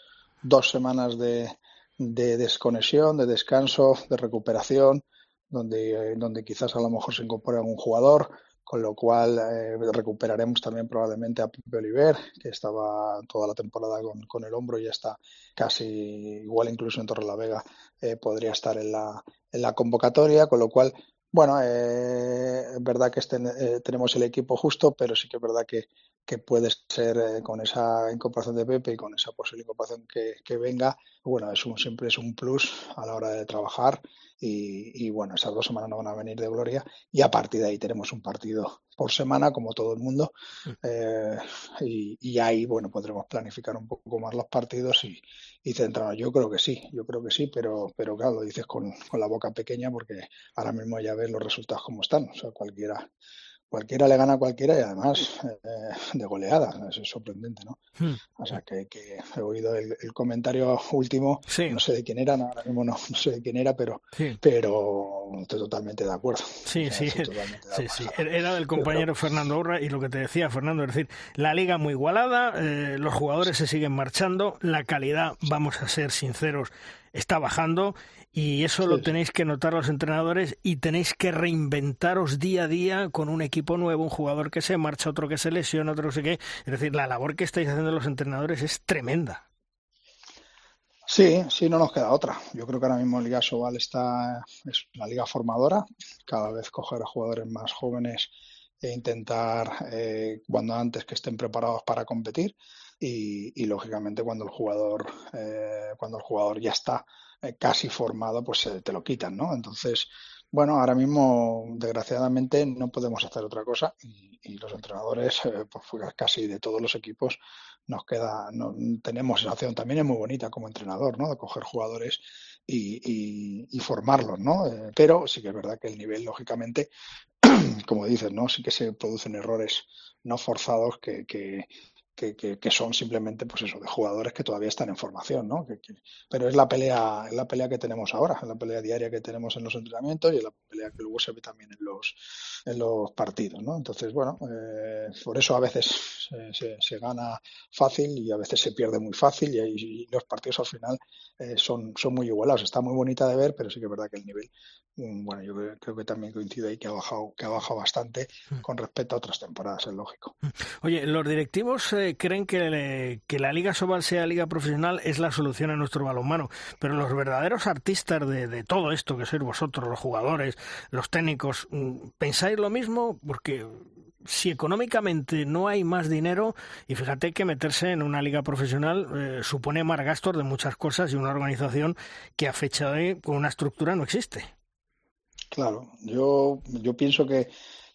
dos semanas de de desconexión, de descanso, de recuperación, donde, donde quizás a lo mejor se incorpore algún jugador, con lo cual eh, recuperaremos también probablemente a Pepe Oliver, que estaba toda la temporada con, con, el hombro y ya está casi igual incluso en Torre la Vega eh, podría estar en la, en la convocatoria, con lo cual bueno, eh, es verdad que este, eh, tenemos el equipo justo, pero sí que es verdad que, que puede ser eh, con esa incorporación de Pepe y con esa posible incorporación que, que venga, bueno, es un, siempre es un plus a la hora de trabajar y, y, bueno, esas dos semanas no van a venir de gloria y a partir de ahí tenemos un partido por semana, como todo el mundo, eh, y, y, ahí, bueno, podremos planificar un poco más los partidos y, y, centrarnos. Yo creo que sí, yo creo que sí, pero, pero claro, lo dices con, con la boca pequeña porque ahora mismo ya ves los resultados como están, o sea, cualquiera cualquiera le gana a cualquiera y además eh, de goleada. Eso es sorprendente, ¿no? Hmm. O sea, que, que he oído el, el comentario último, sí. no sé de quién era, no, ahora mismo no, no, sé de quién era, pero, sí. pero estoy totalmente de acuerdo. Sí, o sea, sí, sí, sí, Era del compañero pero, Fernando Urra y lo que te decía Fernando, es decir, la liga muy igualada, eh, los jugadores se siguen marchando, la calidad, vamos a ser sinceros, está bajando y eso sí, lo tenéis que notar los entrenadores y tenéis que reinventaros día a día con un equipo nuevo, un jugador que se marcha, otro que se lesiona, otro que sé qué. Es decir, la labor que estáis haciendo los entrenadores es tremenda. Sí, sí, no nos queda otra. Yo creo que ahora mismo Liga Sobal está, es la liga formadora, cada vez coger a jugadores más jóvenes e intentar, eh, cuando antes, que estén preparados para competir y, lógicamente cuando el jugador, eh, cuando el jugador ya está eh, casi formado, pues eh, te lo quitan, ¿no? Entonces, bueno, ahora mismo, desgraciadamente, no podemos hacer otra cosa y, los entrenadores, eh, pues casi de todos los equipos, nos queda, no, tenemos esa opción. También es muy bonita como entrenador, ¿no? De coger jugadores y, y, formarlos, ¿no? Pero sí que es verdad que el nivel, lógicamente, como dices, ¿no? Sí que se producen errores no forzados que, que, que, que, son simplemente pues eso de jugadores que todavía están en formación no pero es la pelea es la pelea que tenemos ahora es la pelea diaria que tenemos en los entrenamientos y es la pelea que luego se ve también en los en los partidos no entonces bueno eh, por eso a veces se, se, gana fácil y a veces se pierde muy fácil y, los partidos al final eh, son son muy igualados está muy bonita de ver pero sí que es verdad que el nivel mm, bueno yo creo, que también coincide ahí que ha bajado que ha bajado bastante mm. con respecto a otras temporadas es lógico mm. oye los directivos eh, creen que, que, la Liga Sobal sea liga profesional es la solución a nuestro balonmano, pero los verdaderos artistas de, todo esto que sois vosotros, los jugadores, los técnicos, mm, ¿pensáis lo mismo? Porque si económicamente no hay más dinero, y fíjate que meterse en una liga profesional eh, supone más gastos de muchas cosas y una organización que a fecha de con una estructura no existe. Claro, yo, yo pienso que,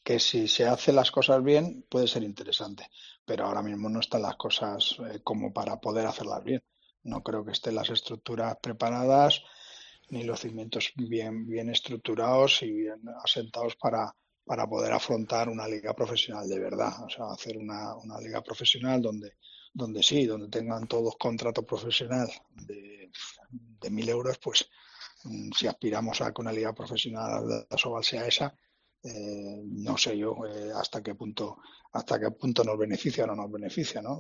que si se hacen las cosas bien puede ser interesante pero ahora mismo no están las cosas eh, como para poder hacerlas bien. No creo que estén las estructuras preparadas ni los cimientos bien, bien estructurados y bien asentados para, para poder afrontar una liga profesional de verdad. O sea, hacer una, una liga profesional donde, donde sí, donde tengan todos contrato profesional de, de mil euros, pues mm, si aspiramos a que una liga profesional de Sobal sea esa, eh, no sé yo eh, hasta qué punto hasta qué punto nos beneficia o no nos beneficia, ¿no?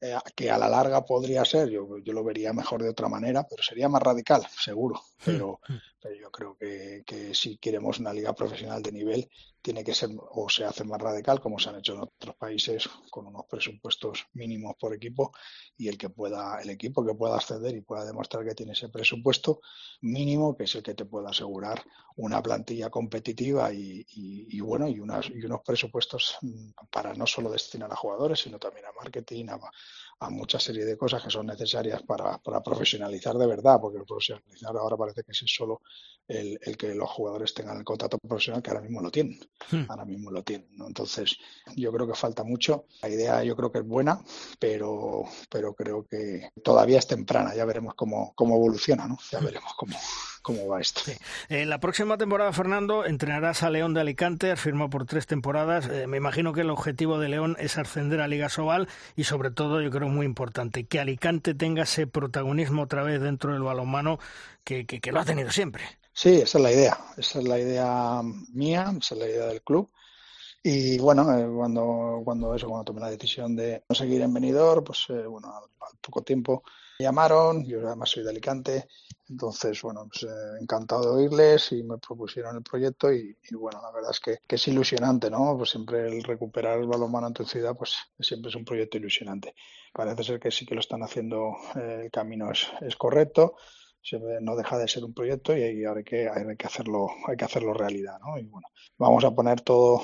Eh, que a la larga podría ser, yo, yo lo vería mejor de otra manera, pero sería más radical, seguro. Pero, hmm. Pero yo creo que, que si queremos una liga profesional de nivel, tiene que ser o se hace más radical, como se han hecho en otros países, con unos presupuestos mínimos por equipo y el que pueda, el equipo que pueda acceder y pueda demostrar que tiene ese presupuesto mínimo, que es el que te pueda asegurar una plantilla competitiva y, y, bueno y, unas, y unos presupuestos para no solo destinar a jugadores, sino también a marketing, a, a mucha serie de cosas que son necesarias para, para profesionalizar de verdad, porque el profesionalizar ahora parece que es solo el, el, que los jugadores tengan el contrato profesional, que ahora mismo lo tienen. Hmm. Ahora mismo lo tienen. ¿no? Entonces, yo creo que falta mucho. La idea yo creo que es buena, pero, pero creo que todavía es temprana. Ya veremos cómo, cómo evoluciona, ¿no? Ya hmm. veremos cómo, cómo va esto. En la próxima temporada, Fernando, entrenarás a León de Alicante, has firmado por tres temporadas. Eh, me imagino que el objetivo de León es ascender a Liga Sobal y, sobre todo, yo creo muy importante, que Alicante tenga ese protagonismo otra vez dentro del balonmano que, que, lo ha tenido siempre. Sí, esa es la idea. Esa es la idea mía, esa es la idea del club. Y bueno, eh, cuando, cuando eso, cuando tomé la decisión de no seguir en venidor, pues eh, bueno, al, poco tiempo llamaron, yo además soy de Alicante, entonces bueno, pues eh, encantado de oírles y me propusieron el proyecto y, bueno, la verdad es que, es ilusionante, ¿no? Pues siempre el recuperar el balonmano en tu ciudad, pues siempre es un proyecto ilusionante. Parece ser que sí que lo están haciendo, el camino es, es correcto no deja de ser un proyecto y hay que, hay que hacerlo, hay que hacerlo realidad, ¿no? Y bueno, vamos a poner todo,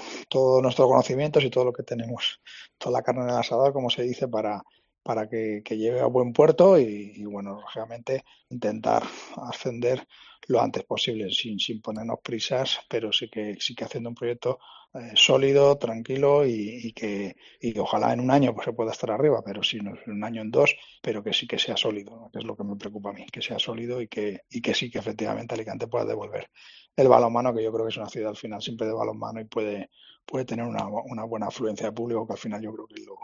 nuestros conocimientos y todo lo que tenemos, toda la carne en el asador, como se dice, para, para que, llegue a buen puerto y, y, bueno, lógicamente intentar ascender lo antes posible, sin, sin ponernos prisas, pero sí que, sí que haciendo un proyecto eh, sólido, tranquilo y, que y ojalá en un año pues se pueda estar arriba, pero si no en un año en dos, pero que sí que sea sólido, que es lo que me preocupa a mí, que sea sólido y que, y que sí que efectivamente Alicante pueda devolver el balonmano, que yo creo que es una ciudad al final siempre de balonmano y puede, puede tener una, una buena afluencia de público, que al final yo creo que es lo,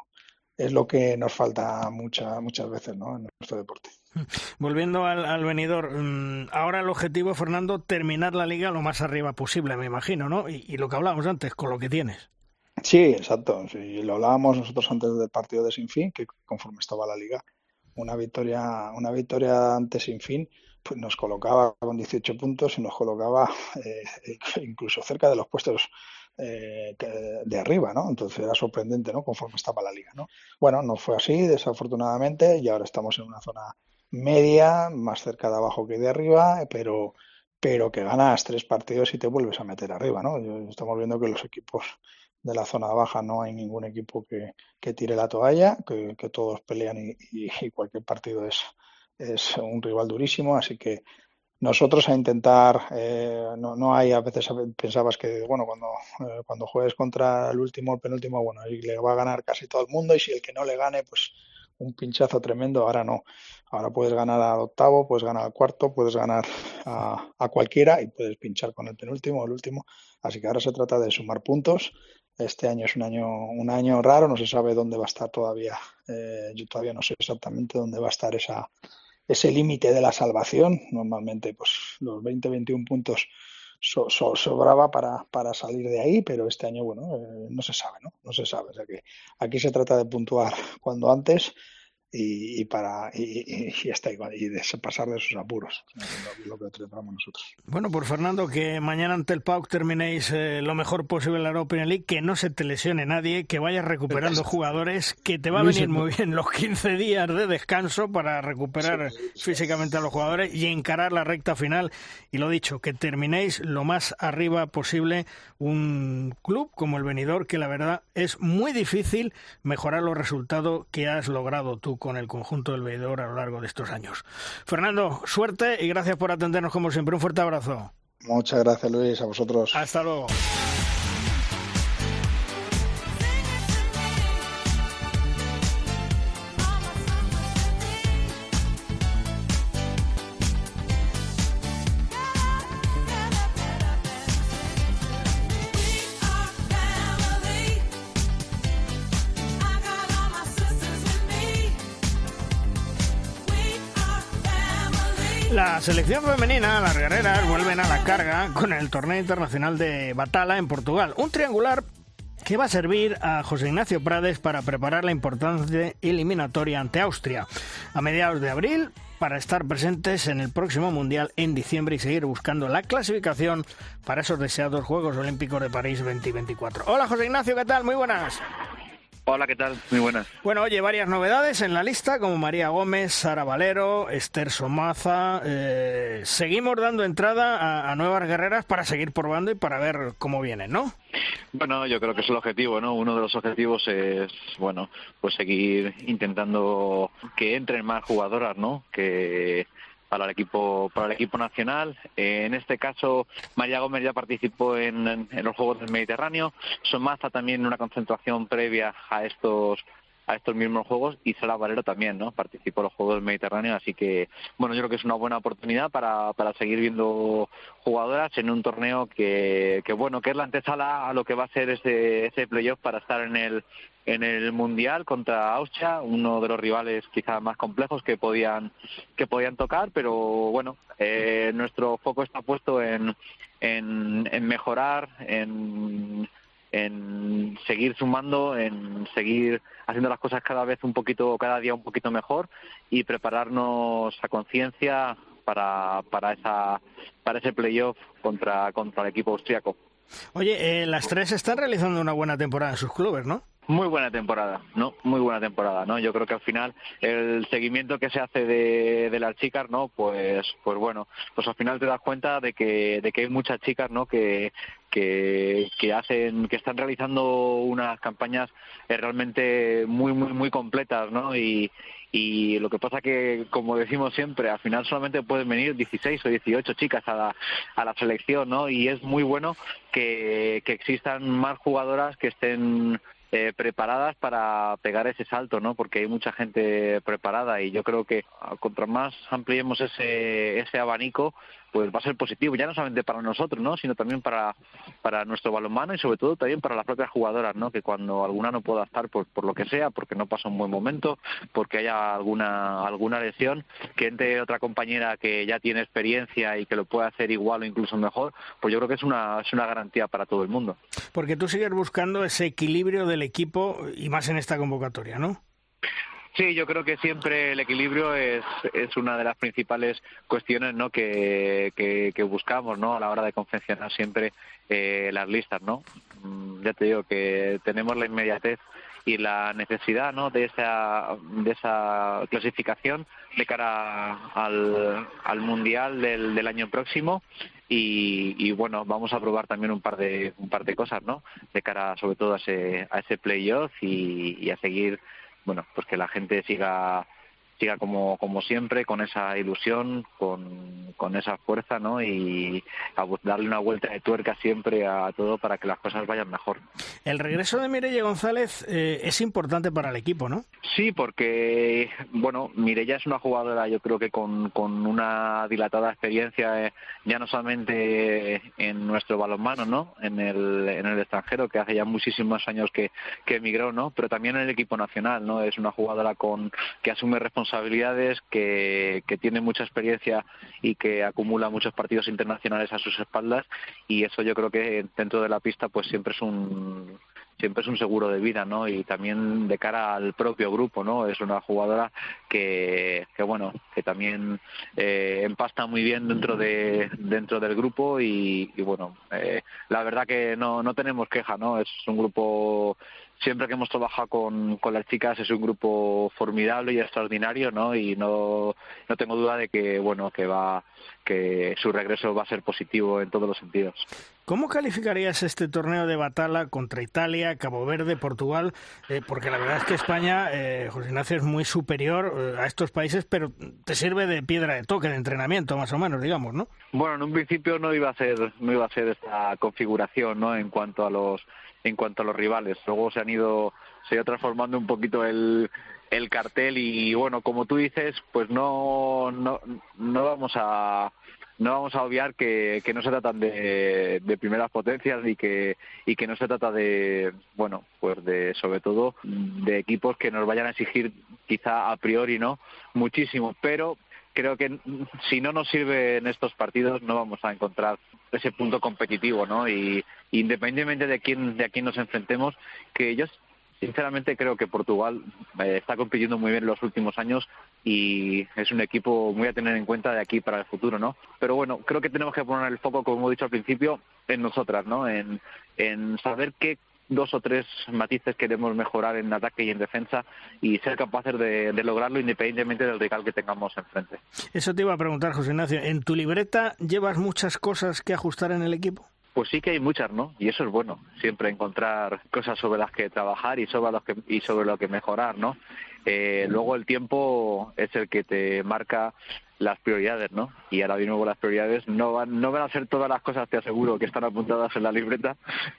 es lo que nos falta mucha, muchas veces ¿no? en nuestro deporte. Volviendo al, al venidor, mm, ahora el objetivo, Fernando, terminar la liga lo más arriba posible, me imagino, ¿no? Y, lo que hablábamos antes, con lo que tienes. Sí, exacto. Sí, lo hablábamos nosotros antes del partido de Sinfín, que conforme estaba la liga, una victoria, una victoria ante Sinfín, pues nos colocaba con 18 puntos y nos colocaba eh, incluso cerca de los puestos eh, de arriba, ¿no? Entonces era sorprendente, ¿no? Conforme estaba la liga, ¿no? Bueno, no fue así, desafortunadamente, y ahora estamos en una zona media, más cerca de abajo que de arriba, pero, pero que ganas tres partidos y te vuelves a meter arriba, ¿no? Estamos viendo que los equipos de la zona baja no hay ningún equipo que, que tire la toalla, que, que todos pelean y, y, cualquier partido es, es un rival durísimo, así que nosotros a intentar, eh, no, no hay, a veces pensabas que, bueno, cuando, eh, cuando juegues contra el último, el penúltimo, bueno, y le va a ganar casi todo el mundo y si el que no le gane, pues un pinchazo tremendo, ahora no. Ahora puedes ganar al octavo, puedes ganar al cuarto, puedes ganar a, a cualquiera y puedes pinchar con el penúltimo el último. Así que ahora se trata de sumar puntos este año es un año, un año raro, no se sabe dónde va a estar todavía. Eh, yo todavía no sé exactamente dónde va a estar esa, ese límite de la salvación. Normalmente, pues los 20-21 puntos sobraba para, para salir de ahí, pero este año, bueno, eh, no se sabe, ¿no? No se sabe. O sea que aquí se trata de puntuar cuando antes y, para y, y, y de pasar de esos apuros. Lo, que nosotros. Bueno pues Fernando que mañana ante el PAUC terminéis eh, lo mejor posible en la Europa League que no se te lesione nadie que vayas recuperando jugadores que te va a venir muy bien los 15 días de descanso para recuperar físicamente a los jugadores y encarar la recta final. Y lo dicho que terminéis lo más arriba posible un club como el venidor que la verdad es muy difícil mejorar los resultados que has logrado tú con el conjunto del veedor a lo largo de estos años. Fernando, suerte y gracias por atendernos como siempre. Un fuerte abrazo. Muchas gracias Luis, a vosotros. Hasta luego. Selección femenina, las guerreras, vuelven a la carga con el torneo internacional de Batala en Portugal. Un triangular que va a servir a José Ignacio Prades para preparar la importante eliminatoria ante Austria a mediados de abril para estar presentes en el próximo Mundial en diciembre y seguir buscando la clasificación para esos deseados Juegos Olímpicos de París 2024. Hola José Ignacio, ¿qué tal? Muy buenas. Hola, ¿qué tal? Muy buenas. Bueno, oye, varias novedades en la lista, como María Gómez, Sara Valero, Esther Somaza. Eh, seguimos dando entrada a, nuevas guerreras para seguir probando y para ver cómo vienen, ¿no? Bueno, yo creo que es el objetivo, ¿no? Uno de los objetivos es, bueno, pues seguir intentando que entren más jugadoras, ¿no? Que para el equipo para el equipo nacional. Eh, en este caso, María Gómez ya participó en, los Juegos del Mediterráneo. Somaza también en una concentración previa a estos a estos mismos juegos y Sara Valero también, ¿no? Participó en los Juegos del Mediterráneo, así que, bueno, yo creo que es una buena oportunidad para, para seguir viendo jugadoras en un torneo que, que, bueno, que es la antesala a lo que va a ser ese, ese playoff para estar en el, en el mundial contra Austria, uno de los rivales quizás más complejos que podían que podían tocar, pero bueno, eh, nuestro foco está puesto en, en, en mejorar, en, en seguir sumando, en seguir haciendo las cosas cada vez un poquito, cada día un poquito mejor y prepararnos a conciencia para, para esa para ese playoff contra contra el equipo austriaco. Oye, eh, las tres están realizando una buena temporada en sus clubes, ¿no? Muy buena temporada, ¿no? Muy buena temporada, ¿no? Yo creo que al final el seguimiento que se hace de, de las chicas, ¿no? Pues, pues bueno, pues al final te das cuenta de que, de que hay muchas chicas, ¿no? Que, que, que hacen, que están realizando unas campañas eh, realmente muy, muy, muy completas, ¿no? Y, y lo que pasa que, como decimos siempre, al final solamente pueden venir 16 o 18 chicas a la, a la selección, ¿no? Y es muy bueno que, que existan más jugadoras que estén eh, preparadas para pegar ese salto, ¿no? Porque hay mucha gente preparada y yo creo que ah, contra más ampliemos ese, ese abanico, pues va a ser positivo, ya no solamente para nosotros, ¿no? Sino también para, para nuestro balonmano y sobre todo también para las propias jugadoras, ¿no? Que cuando alguna no pueda estar por, por lo que sea, porque no pasa un buen momento, porque haya alguna, alguna lesión, que entre otra compañera que ya tiene experiencia y que lo pueda hacer igual o incluso mejor, pues yo creo que es una, es una garantía para todo el mundo. Porque tú sigues buscando ese equilibrio del equipo y más en esta convocatoria, ¿no? Sí, yo creo que siempre el equilibrio es, es una de las principales cuestiones ¿no? que, que, buscamos ¿no? a la hora de confeccionar siempre eh, las listas. ¿no? Mm, ya te digo que tenemos la inmediatez y la necesidad ¿no? de, esa, de esa clasificación de cara al, al Mundial del, del año próximo y, y, bueno vamos a probar también un par de un par de cosas no de cara sobre todo a ese a ese playoff y, y a seguir bueno, pues que la gente siga siga como, como siempre, con esa ilusión, con, con esa fuerza, ¿no? Y a darle una vuelta de tuerca siempre a todo para que las cosas vayan mejor. El regreso de Mireia González eh, es importante para el equipo, ¿no? Sí, porque, bueno, Mireia es una jugadora, yo creo que con, con una dilatada experiencia, eh, ya no solamente en nuestro balonmano, ¿no? En el, en el extranjero, que hace ya muchísimos años que, que emigró, ¿no? Pero también en el equipo nacional, ¿no? Es una jugadora con que asume responsabilidades, que, que tiene mucha experiencia y que acumula muchos partidos internacionales a sus espaldas y eso yo creo que dentro de la pista pues siempre es un siempre es un seguro de vida, ¿no? Y también de cara al propio grupo, ¿no? Es una jugadora que, que bueno, que también eh, empasta muy bien dentro de dentro del grupo y, y bueno, eh, la verdad que no, no tenemos queja, ¿no? Es un grupo siempre que hemos trabajado con, con las chicas es un grupo formidable y extraordinario, ¿no? Y no, no tengo duda de que, bueno, que va, que su regreso va a ser positivo en todos los sentidos. ¿Cómo calificarías este torneo de batalla contra Italia, Cabo Verde, Portugal? Eh, porque la verdad es que España, eh, José Ignacio, es muy superior eh, a estos países, pero te sirve de piedra de toque, de entrenamiento, más o menos, digamos, ¿no? Bueno, en un principio no iba a ser, no iba a ser esta configuración, ¿no? En cuanto a los en cuanto a los rivales. Luego se han ido, se ha ido transformando un poquito el, el cartel y bueno, como tú dices, pues no, no, no vamos a no vamos a obviar que, que no se tratan de, de primeras potencias y que y que no se trata de bueno pues de sobre todo de equipos que nos vayan a exigir quizá a priori no muchísimo pero creo que si no nos sirve en estos partidos no vamos a encontrar ese punto competitivo, ¿no? Y independientemente de quién de a quién nos enfrentemos, que yo sinceramente creo que Portugal eh, está compitiendo muy bien en los últimos años y es un equipo muy a tener en cuenta de aquí para el futuro, ¿no? Pero bueno, creo que tenemos que poner el foco, como he dicho al principio, en nosotras, ¿no? En, en saber qué dos o tres matices queremos mejorar en ataque y en defensa y ser capaces de, de, lograrlo independientemente del rival que tengamos enfrente. Eso te iba a preguntar, José Ignacio. ¿En tu libreta llevas muchas cosas que ajustar en el equipo? Pues sí que hay muchas, ¿no? Y eso es bueno, siempre encontrar cosas sobre las que trabajar y sobre, los que, y sobre lo que mejorar, ¿no? Eh, luego el tiempo es el que te marca las prioridades, ¿no? Y ahora de nuevo las prioridades no van, no van a ser todas las cosas, te aseguro, que están apuntadas en la libreta,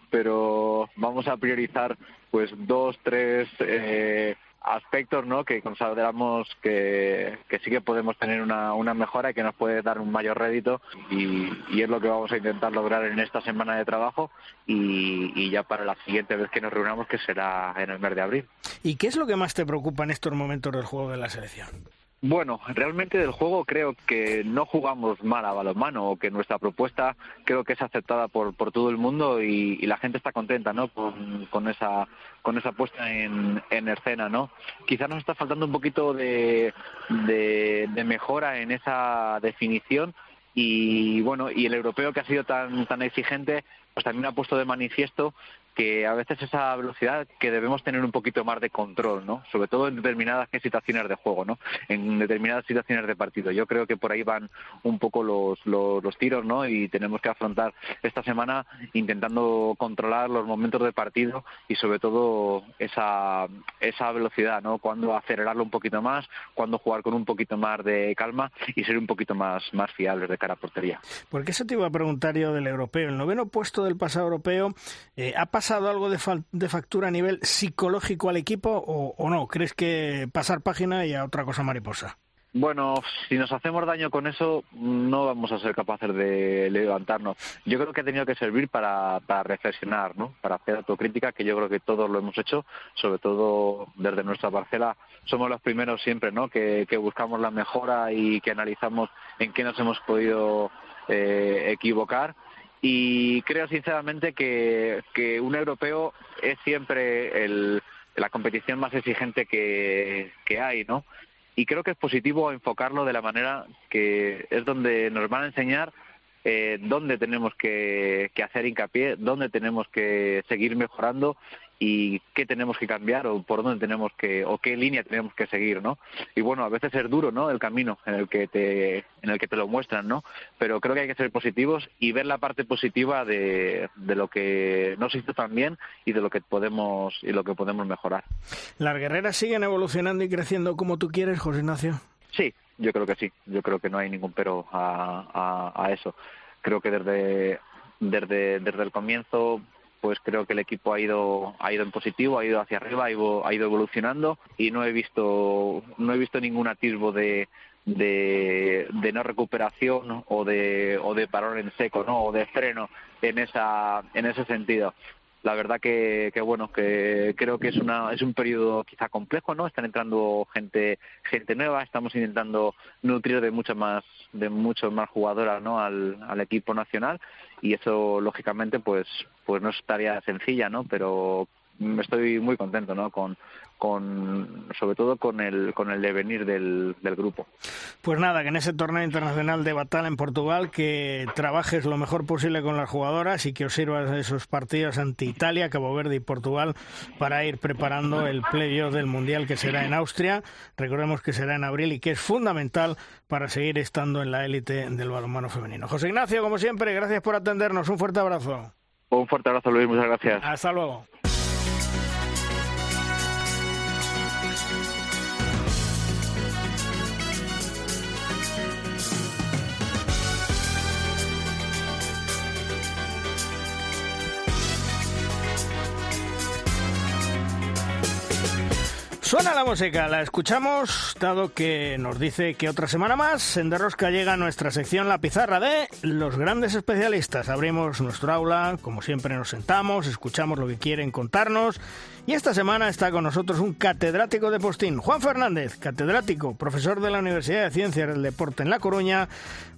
pero vamos a priorizar pues dos, tres eh, aspectos, ¿no? Que consideramos que, que sí que podemos tener una, una mejora y que nos puede dar un mayor rédito y, y es lo que vamos a intentar lograr en esta semana de trabajo y, y ya para la siguiente vez que nos reunamos, que será en el mes de abril. ¿Y qué es lo que más te preocupa en estos momentos del juego de la selección? Bueno, realmente del juego creo que no jugamos mal a balonmano que nuestra propuesta creo que es aceptada por, por todo el mundo y, y la gente está contenta, ¿no? Con, con esa con esa puesta en, en escena, ¿no? Quizás nos está faltando un poquito de, de, de mejora en esa definición y bueno y el europeo que ha sido tan tan exigente pues también ha puesto de manifiesto que a veces esa velocidad que debemos tener un poquito más de control, ¿no? Sobre todo en determinadas situaciones de juego, ¿no? En determinadas situaciones de partido. Yo creo que por ahí van un poco los, los, los tiros, ¿no? Y tenemos que afrontar esta semana intentando controlar los momentos de partido y sobre todo esa, esa velocidad, ¿no? Cuando acelerarlo un poquito más, cuando jugar con un poquito más de calma y ser un poquito más, más fiables de cara a portería. Porque eso te iba a preguntar yo del europeo. El noveno puesto del pasado europeo eh, ha pasado algo de, fa de, factura a nivel psicológico al equipo o, no? ¿Crees que pasar página y a otra cosa mariposa? Bueno, si nos hacemos daño con eso, no vamos a ser capaces de levantarnos. Yo creo que ha tenido que servir para, reflexionar, ¿no? Para hacer autocrítica, que yo creo que todos lo hemos hecho, sobre todo desde nuestra parcela. Somos los primeros siempre, ¿no? Que, que buscamos la mejora y que analizamos en qué nos hemos podido eh, equivocar y creo sinceramente que, que un europeo es siempre el, la competición más exigente que, hay, ¿no? Y creo que es positivo enfocarlo de la manera que es donde nos van a enseñar eh, dónde tenemos que, que hacer hincapié, dónde tenemos que seguir mejorando y qué tenemos que cambiar o por dónde tenemos que o qué línea tenemos que seguir no y bueno a veces es duro no el camino en el que te en el que te lo muestran no pero creo que hay que ser positivos y ver la parte positiva de, de lo que no se hizo tan bien y de lo que podemos y lo que podemos mejorar. Las guerreras siguen evolucionando y creciendo como tú quieres José Ignacio sí yo creo que sí. Yo creo que no hay ningún pero a, a, a eso. Creo que desde desde desde el comienzo pues creo que el equipo ha ido ha ido en positivo, ha ido hacia arriba, ha ido, evolucionando y no he visto no he visto ningún atisbo de, de, de no recuperación o de o de parón en seco, ¿no? o de freno en esa en ese sentido la verdad que, que, bueno que creo que es una es un periodo quizá complejo no están entrando gente gente nueva estamos intentando nutrir de muchas más de muchos más jugadoras no al, al equipo nacional y eso lógicamente pues pues no es tarea sencilla no pero estoy muy contento no con con sobre todo con el con el devenir del, del grupo. Pues nada que en ese torneo internacional de Batal en Portugal que trabajes lo mejor posible con las jugadoras y que os sirvas esos partidos ante Italia Cabo Verde y Portugal para ir preparando el playoff del mundial que será en Austria. Recordemos que será en abril y que es fundamental para seguir estando en la élite del balonmano femenino. José Ignacio como siempre gracias por atendernos. Un fuerte abrazo. Un fuerte abrazo Luis. Muchas gracias. Hasta luego Suena la música, la escuchamos, dado que nos dice que otra semana más en Derrosca llega nuestra sección La Pizarra de los grandes especialistas. Abrimos nuestro aula, como siempre nos sentamos, escuchamos lo que quieren contarnos y esta semana está con nosotros un catedrático de postín, Juan Fernández, catedrático, profesor de la Universidad de Ciencias del Deporte en La Coruña.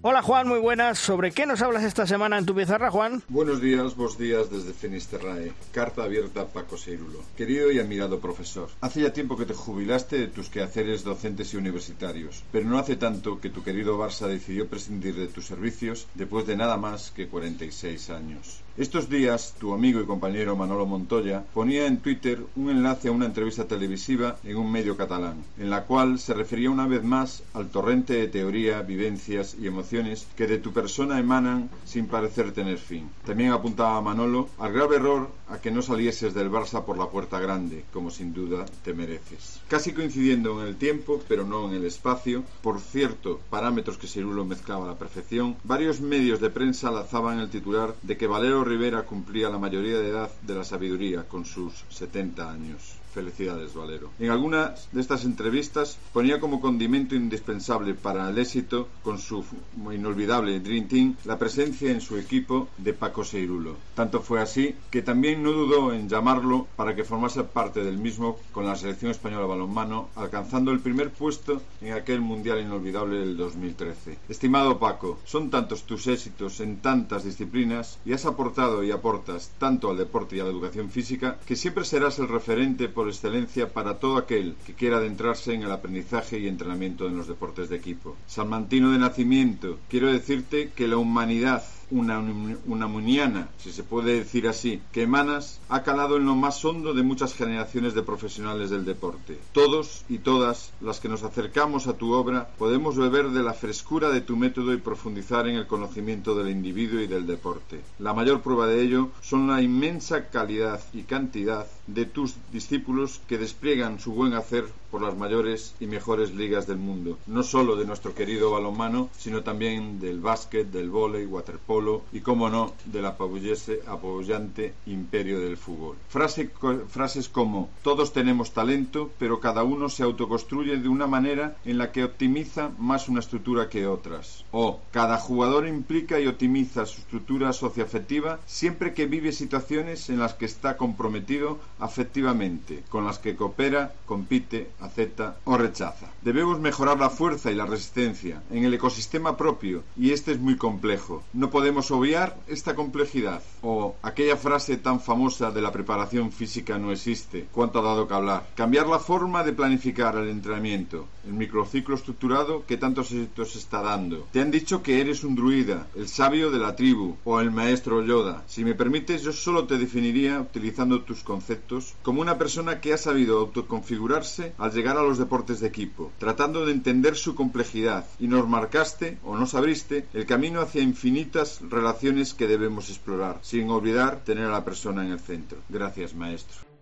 Hola Juan, muy buenas. ¿Sobre qué nos hablas esta semana en tu pizarra, Juan? Buenos días, vos días desde Finisterrae. Carta abierta a Paco Seirulo. Querido y admirado profesor, hace ya tiempo que te jubilaste de tus quehaceres docentes y universitarios, pero no hace tanto que tu querido Barça decidió prescindir de tus servicios después de nada más que 46 años. Estos días, tu amigo y compañero Manolo Montoya ponía en Twitter un enlace a una entrevista televisiva en un medio catalán, en la cual se refería una vez más al torrente de teoría, vivencias y emociones que de tu persona emanan sin parecer tener fin. También apuntaba Manolo al grave error a que no salieses del Barça por la puerta grande, como sin duda te mereces. Casi coincidiendo en el tiempo, pero no en el espacio, por cierto, parámetros que Cirulo mezclaba a la perfección, varios medios de prensa lazaban el titular de que Valero Rivera cumplía la mayoría de edad de la sabiduría con sus 70 años. Felicidades, Valero. En algunas de estas entrevistas ponía como condimento indispensable para el éxito, con su inolvidable Dream Team, la presencia en su equipo de Paco Seirulo. Tanto fue así que también no dudó en llamarlo para que formase parte del mismo con la selección española balonmano, alcanzando el primer puesto en aquel Mundial inolvidable del 2013. Estimado Paco, son tantos tus éxitos en tantas disciplinas y has aportado y aportas tanto al deporte y a la educación física que siempre serás el referente por excelencia para todo aquel que quiera adentrarse en el aprendizaje y entrenamiento en los deportes de equipo. Salmantino de nacimiento, quiero decirte que la humanidad una, una muniana, si se puede decir así, que emanas, ha calado en lo más hondo de muchas generaciones de profesionales del deporte. Todos y todas las que nos acercamos a tu obra podemos beber de la frescura de tu método y profundizar en el conocimiento del individuo y del deporte. La mayor prueba de ello son la inmensa calidad y cantidad de tus discípulos que despliegan su buen hacer por las mayores y mejores ligas del mundo, no solo de nuestro querido balonmano, sino también del básquet, del vóley, waterpolo y, como no, del apabullante imperio del fútbol. Frase, frases como todos tenemos talento, pero cada uno se autoconstruye de una manera en la que optimiza más una estructura que otras. O cada jugador implica y optimiza su estructura socioafectiva siempre que vive situaciones en las que está comprometido afectivamente, con las que coopera, compite, acepta o rechaza. Debemos mejorar la fuerza y la resistencia en el ecosistema propio y este es muy complejo. No podemos obviar esta complejidad o aquella frase tan famosa de la preparación física no existe, cuánto ha dado que hablar. Cambiar la forma de planificar el entrenamiento, el microciclo estructurado que tantos éxitos está dando. Te han dicho que eres un druida, el sabio de la tribu o el maestro Yoda. Si me permites, yo solo te definiría, utilizando tus conceptos, como una persona que ha sabido autoconfigurarse al llegar a los deportes de equipo, tratando de entender su complejidad, y nos marcaste, o nos abriste, el camino hacia infinitas relaciones que debemos explorar, sin olvidar tener a la persona en el centro. Gracias, maestro.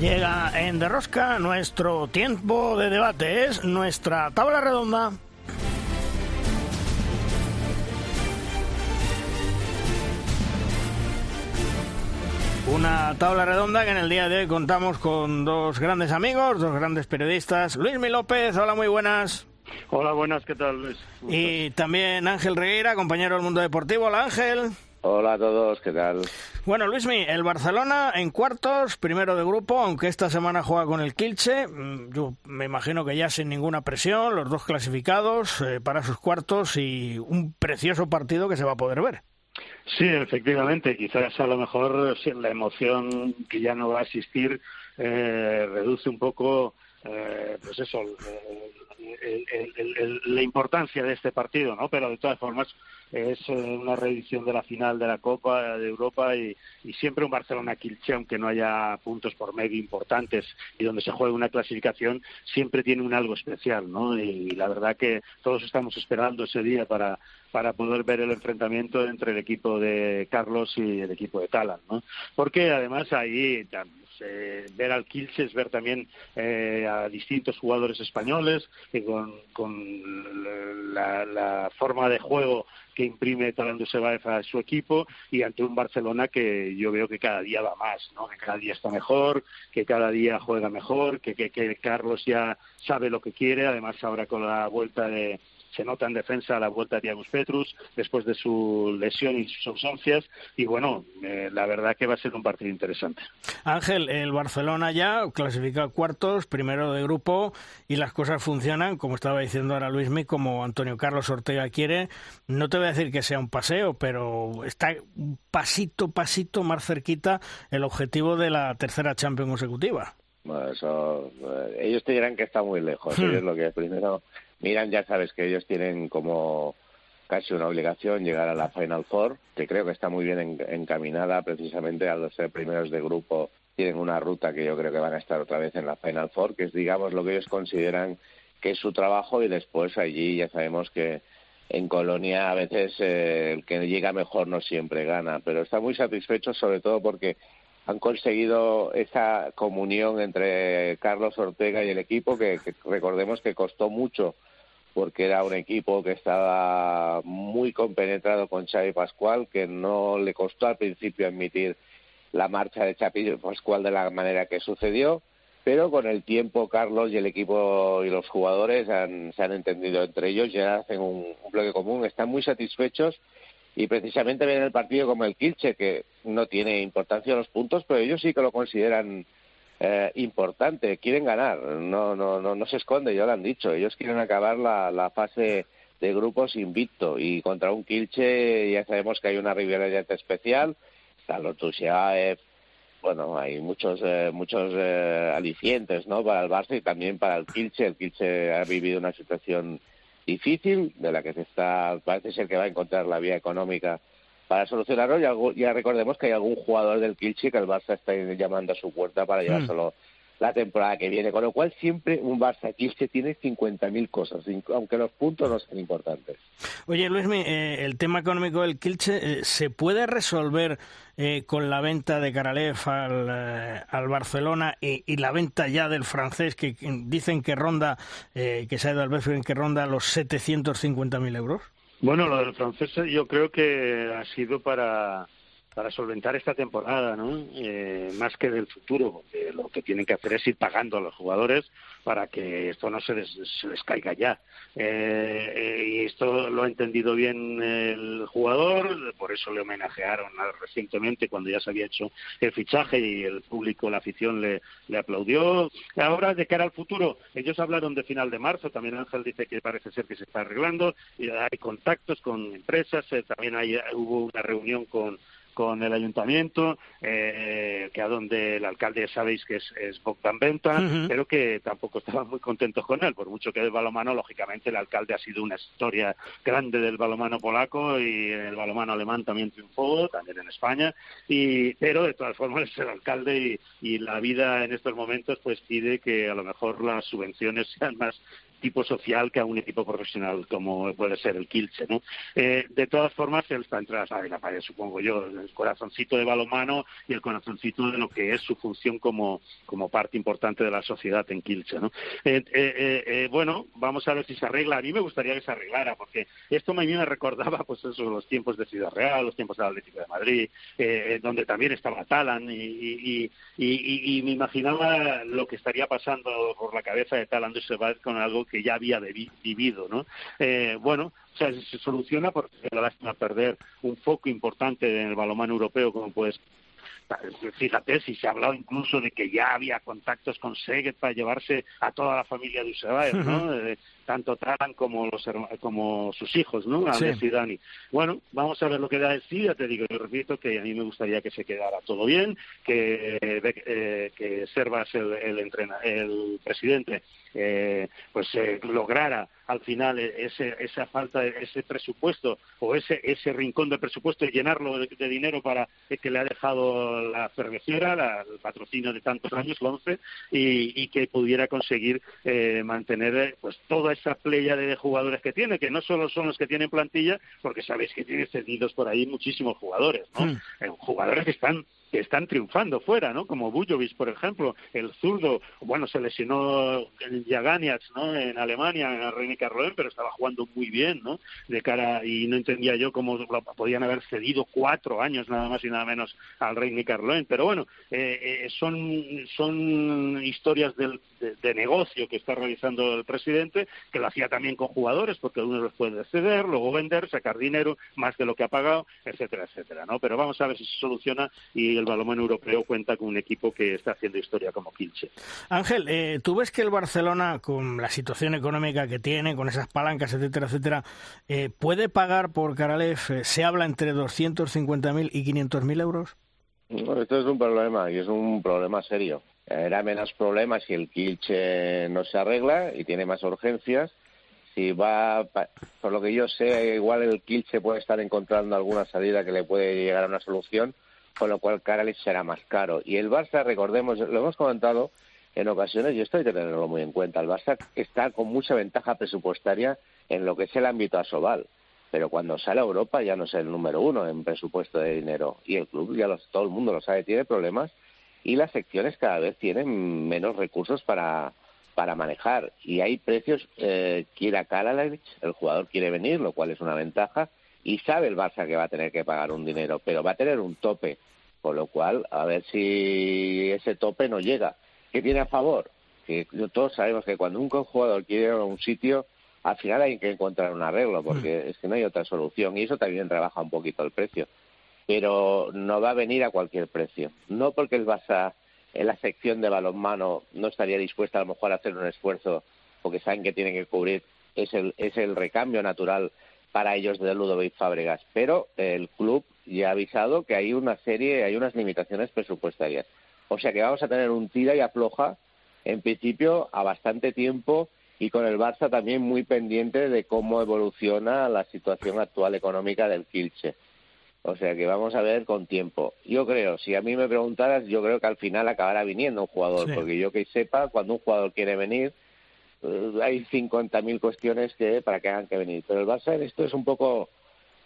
Llega en Derrosca nuestro tiempo de debate, es nuestra tabla redonda. Una tabla redonda que en el día de hoy contamos con dos grandes amigos, dos grandes periodistas. Luis Mi López, hola, muy buenas. Hola, buenas, ¿qué tal, Luis? Y también Ángel Regueira, compañero del mundo deportivo. Hola, Ángel. Hola a todos, ¿qué tal? Bueno, Luismi, el Barcelona en cuartos, primero de grupo, aunque esta semana juega con el Kilche. Mm, Yo me imagino que ya sin ninguna presión, los dos clasificados eh, para sus cuartos y un precioso partido que se va a poder ver. Sí, efectivamente, quizás a lo mejor sí, la emoción que ya no va a existir eh, reduce un poco, eh, pues eso, el- la importancia de este partido, ¿no? Pero de todas formas es eh, una reedición de la final de la Copa de Europa y, y siempre un Barcelona-Kilche, aunque no haya puntos por medio importantes y donde se juegue una clasificación, siempre tiene un algo especial, ¿no? Y la verdad que todos estamos esperando ese día para para poder ver el enfrentamiento entre el equipo de Carlos y el equipo de Talan, ¿no? Porque además ahí eh, ver al Kilche ver también eh, a distintos jugadores españoles que con, con la, la forma de juego que imprime Talan Dusebaev a su equipo y ante un Barcelona que yo veo que cada día va más, ¿no? que cada día está mejor, que cada día juega mejor, que, que, que Carlos ya sabe lo que quiere, además ahora con la vuelta de se nota en defensa la vuelta de Thiago Petrus después de su lesión y sus ausencias y bueno, eh, la verdad que va a ser un partido interesante. Ángel, el Barcelona ya clasifica a cuartos, primero de grupo, y las cosas funcionan, como estaba diciendo ahora Luismi, como Antonio Carlos Ortega quiere. No te voy a decir que sea un paseo, pero está pasito, pasito más cerquita el objetivo de la tercera Champions consecutiva. Bueno, eso, eh, ellos te dirán que está muy lejos. Hmm. Ellos lo que primero miran, ya sabes que ellos tienen como casi una obligación llegar a la Final Four, que creo que está muy bien en- encaminada precisamente a los ser primeros de grupo. Tienen una ruta que yo creo que van a estar otra vez en la Final Four, que es, digamos, lo que ellos consideran que es su trabajo y después allí ya sabemos que en Colonia a veces eh, el que llega mejor no siempre gana, pero está muy satisfecho sobre todo porque han conseguido esa comunión entre Carlos Ortega y el equipo que, que recordemos que costó mucho porque era un equipo que estaba muy compenetrado con Xavi Pascual, que no le costó al principio admitir la marcha de Xavi Pascual de la manera que sucedió, pero con el tiempo Carlos y el equipo y los jugadores han- se han entendido entre ellos, ya hacen un, bloque común, están muy satisfechos y precisamente ven el partido como el Kilche, que no tiene importancia los puntos, pero ellos sí que lo consideran eh, importante, quieren ganar, no, no, no, no se esconde, ya lo han dicho, ellos quieren acabar la, fase de grupos invicto y contra un Kilche ya sabemos que hay una rivalidad especial, Carlos Tusiaev, bueno, hay muchos eh, muchos eh, alicientes, ¿no? Para el Barça y también para el Kilche. El Kilche ha vivido una situación difícil de la que se está parece ser que va a encontrar la vía económica para solucionarlo. Y algo- ya recordemos que hay algún jugador del Kilche que el Barça está llamando a su puerta para llevárselo la temporada que viene. Con lo cual siempre un Barça Kilche tiene 50.000 cosas, aunque los puntos no sean importantes. Oye, Luismi, eh, el tema económico del Kilche, eh, ¿se puede resolver eh, con la venta de Karalev al, eh, al Barcelona y, y la venta ya del francés, que, que dicen que ronda, eh, que se ha ido al Betfair, que ronda los 750.000 euros? Bueno, lo del francés yo creo que ha sido para, para solventar esta temporada, ¿no? Eh, más que del futuro, porque lo que tienen que hacer es ir pagando a los jugadores para que esto no se les, se les caiga ya. Eh, eh, y esto lo ha entendido bien el jugador, por eso le homenajearon recientemente cuando ya se había hecho el fichaje y el público, la afición le, aplaudió. Ahora, de cara al futuro, ellos hablaron de final de marzo, también Ángel dice que parece ser que se está arreglando, y hay contactos con empresas, también hay, hubo una reunión con con el ayuntamiento, eh, que a donde el alcalde sabéis que es, es Bogdan Venta, pero que tampoco estaban muy contentos con él, por mucho que el balomano, lógicamente el alcalde ha sido una historia grande del balomano polaco y el balomano alemán también triunfó, también en España, y, pero de todas formas es el alcalde y, y la vida en estos momentos pues pide que a lo mejor las subvenciones sean más tipo social que a un equipo profesional como puede ser el Kilche, ¿no? Eh, de todas formas, él está entre la la supongo yo, el corazoncito de balonmano y el corazoncito de lo que es su función como, como parte importante de la sociedad en Kilche, ¿no? Eh, eh, bueno, vamos a ver si se arregla. A mí me gustaría que se arreglara, porque esto a mí me recordaba, pues eso, los tiempos de Ciudad Real, los tiempos del Atlético de Madrid, donde también estaba Talan y, y, me imaginaba lo que estaría pasando por la cabeza de Talan de con algo que ya había vivido, ¿no? Eh, bueno, o sea, se soluciona porque la lástima perder un foco importante en el balomano europeo como pues Fíjate, si se ha hablado incluso de que ya había contactos con Seguet para llevarse a toda la familia de Usebaer, ¿no? tanto Taran como los como sus hijos, ¿no? Andrés y Dani. Bueno, vamos a ver lo que da el sí, ya te digo, yo repito que a mí me gustaría que se quedara todo bien, que, eh, que Servas, el, el, el presidente, eh, pues eh, lograra al final ese, esa falta de ese presupuesto o ese, ese rincón de presupuesto y llenarlo de, dinero para que le ha dejado la cervecera, el patrocinio de tantos años, el 11, y, que pudiera conseguir eh, mantener pues toda esa playa de jugadores que tiene, que no solo son los que tienen plantilla, porque sabéis que tiene cedidos por ahí muchísimos jugadores, ¿no? Hmm. Eh, jugadores que están que están triunfando fuera, ¿no? Como Bujovic, por ejemplo, el zurdo, bueno, se lesionó Jaganiac, ¿no? En Alemania, en René Carloen, pero estaba jugando muy bien, ¿no? De cara, y no entendía yo cómo podían haber cedido cuatro años nada más y nada menos al René Carloen, pero bueno, eh, eh, son, son historias del, de, negocio que está realizando el presidente, que lo hacía también con jugadores, porque uno los puede ceder, luego vender, sacar dinero, más de lo que ha pagado, etcétera, etcétera, ¿no? Pero vamos a ver si se soluciona y el balonmano europeo cuenta con un equipo que está haciendo historia como Kilche. Ángel, eh, ¿tú ves que el Barcelona, con la situación económica que tiene, con esas palancas, etcétera, etcétera, eh, puede pagar por Karalev, eh, se habla entre 250.000 y 500.000 euros? Bueno, esto es un problema y es un problema serio. Era menos problema si el Kilche no se arregla y tiene más urgencias. Si va, por lo que yo sé, igual el Kilche puede estar encontrando alguna salida que le puede llegar a una solución con lo cual Carales será más caro. Y el Barça, recordemos, lo hemos comentado en ocasiones y esto hay que tenerlo muy en cuenta. El Barça está con mucha ventaja presupuestaria en lo que es el ámbito asobal, pero cuando sale a Europa ya no es el número uno en presupuesto de dinero y el club ya todo el mundo lo sabe tiene problemas y las secciones cada vez tienen menos recursos para para manejar y hay precios eh, quiere a el jugador quiere venir lo cual es una ventaja y sabe el Barça que va a tener que pagar un dinero, pero va a tener un tope, con lo cual a ver si ese tope no llega. ¿Qué tiene a favor? Que todos sabemos que cuando un jugador quiere ir a un sitio, al final hay que encontrar un arreglo, porque mm. es que no hay otra solución y eso también rebaja un poquito el precio. Pero no va a venir a cualquier precio. No porque el Barça en la sección de balonmano no estaría dispuesta a lo mejor a hacer un esfuerzo porque saben que tienen que cubrir es el, es el recambio natural para ellos de Ludovic Fábregas, pero el club ya ha avisado que hay una serie, hay unas limitaciones presupuestarias. O sea que vamos a tener un tira y afloja, en principio, a bastante tiempo y con el Barça también muy pendiente de cómo evoluciona la situación actual económica del Kilche. O sea que vamos a ver con tiempo. Yo creo, si a mí me preguntaras, yo creo que al final acabará viniendo un jugador, porque yo que sepa, cuando un jugador quiere venir, eh, hay 50.000 cuestiones que para que hagan que venir. Pero el Barça en esto es un poco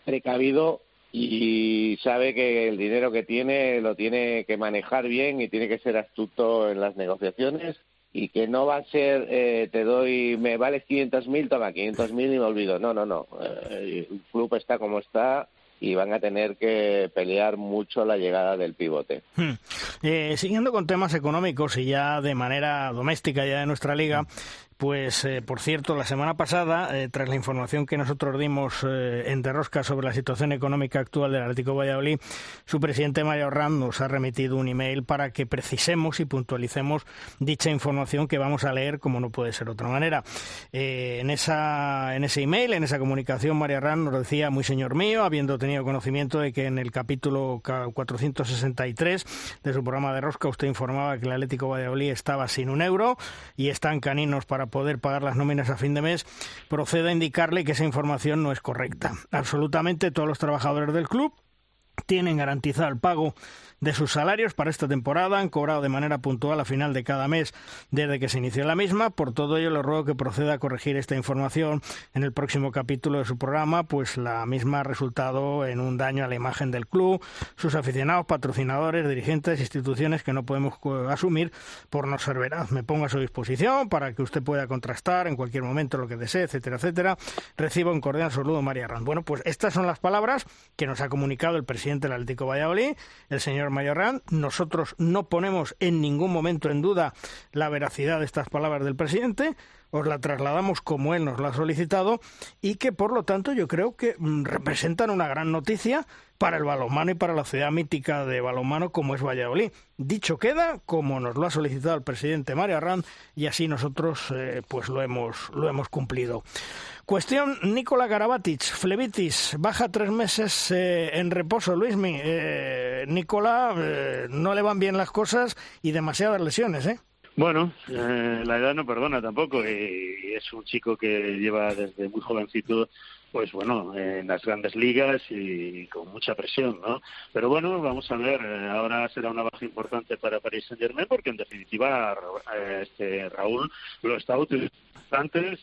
precavido y sabe que el dinero que tiene lo tiene que manejar bien y tiene que ser astuto en las negociaciones y que no va a ser eh, te doy me vale 500.000 toma 500.000 y me olvido no no no eh, el club está como está y van a tener que pelear mucho la llegada del pivote. Hmm. Eh, siguiendo con temas económicos y ya de manera doméstica ya de nuestra liga, pues, eh, por cierto, la semana pasada, eh, tras la información que nosotros dimos eh, en Derrosca sobre la situación económica actual del Atlético Valladolid, su presidente Mario Ram nos ha remitido un email para que precisemos y puntualicemos dicha información que vamos a leer como no puede ser de otra manera. en, esa, en ese email, en esa comunicación, Mario Ram nos decía, muy señor mío, habiendo tenido conocimiento de que en el capítulo 463 de su programa de Rosca usted informaba que el Atlético Valladolid estaba sin un euro y están caninos para poder pagar las nóminas a fin de mes, procede a indicarle que esa información no es correcta. Absolutamente todos los trabajadores del club tienen garantizado el pago de sus salarios para esta temporada, han cobrado de manera puntual a final de cada mes desde que se inició la misma. Por todo ello, le ruego que proceda a corregir esta información en el próximo capítulo de su programa, pues la misma ha resultado en un daño a la imagen del club, sus aficionados, patrocinadores, dirigentes, instituciones que no podemos asumir por no ser veraz. Me pongo a su disposición para que usted pueda contrastar en cualquier momento lo que desee, etcétera, etcétera. Recibo un cordial saludo, María Rand. Bueno, pues estas son las palabras que nos ha comunicado el presidente del Atlético Valladolid, el señor Mayorran. Nosotros no ponemos en ningún momento en duda la veracidad de estas palabras del presidente, os la trasladamos como él nos la ha solicitado y que por lo tanto yo creo que mm, representan una gran noticia para el balonmano y para la ciudad mítica de balonmano como es Valladolid. Dicho queda, como nos lo ha solicitado el presidente Mario Arranz y así nosotros eh, pues lo hemos lo hemos cumplido. Cuestión Nicola Garabatic, flebitis, baja tres meses eh, en reposo, Luismi. Eh, Nicola, eh, no le van bien las cosas y demasiadas lesiones, ¿eh? Bueno, eh, la edad no perdona tampoco y, es un chico que lleva desde muy jovencito pues bueno, en las grandes ligas y con mucha presión, ¿no? Pero bueno, vamos a ver, ahora será una baja importante para Paris Saint Germain porque en definitiva este Raúl lo está utilizando antes,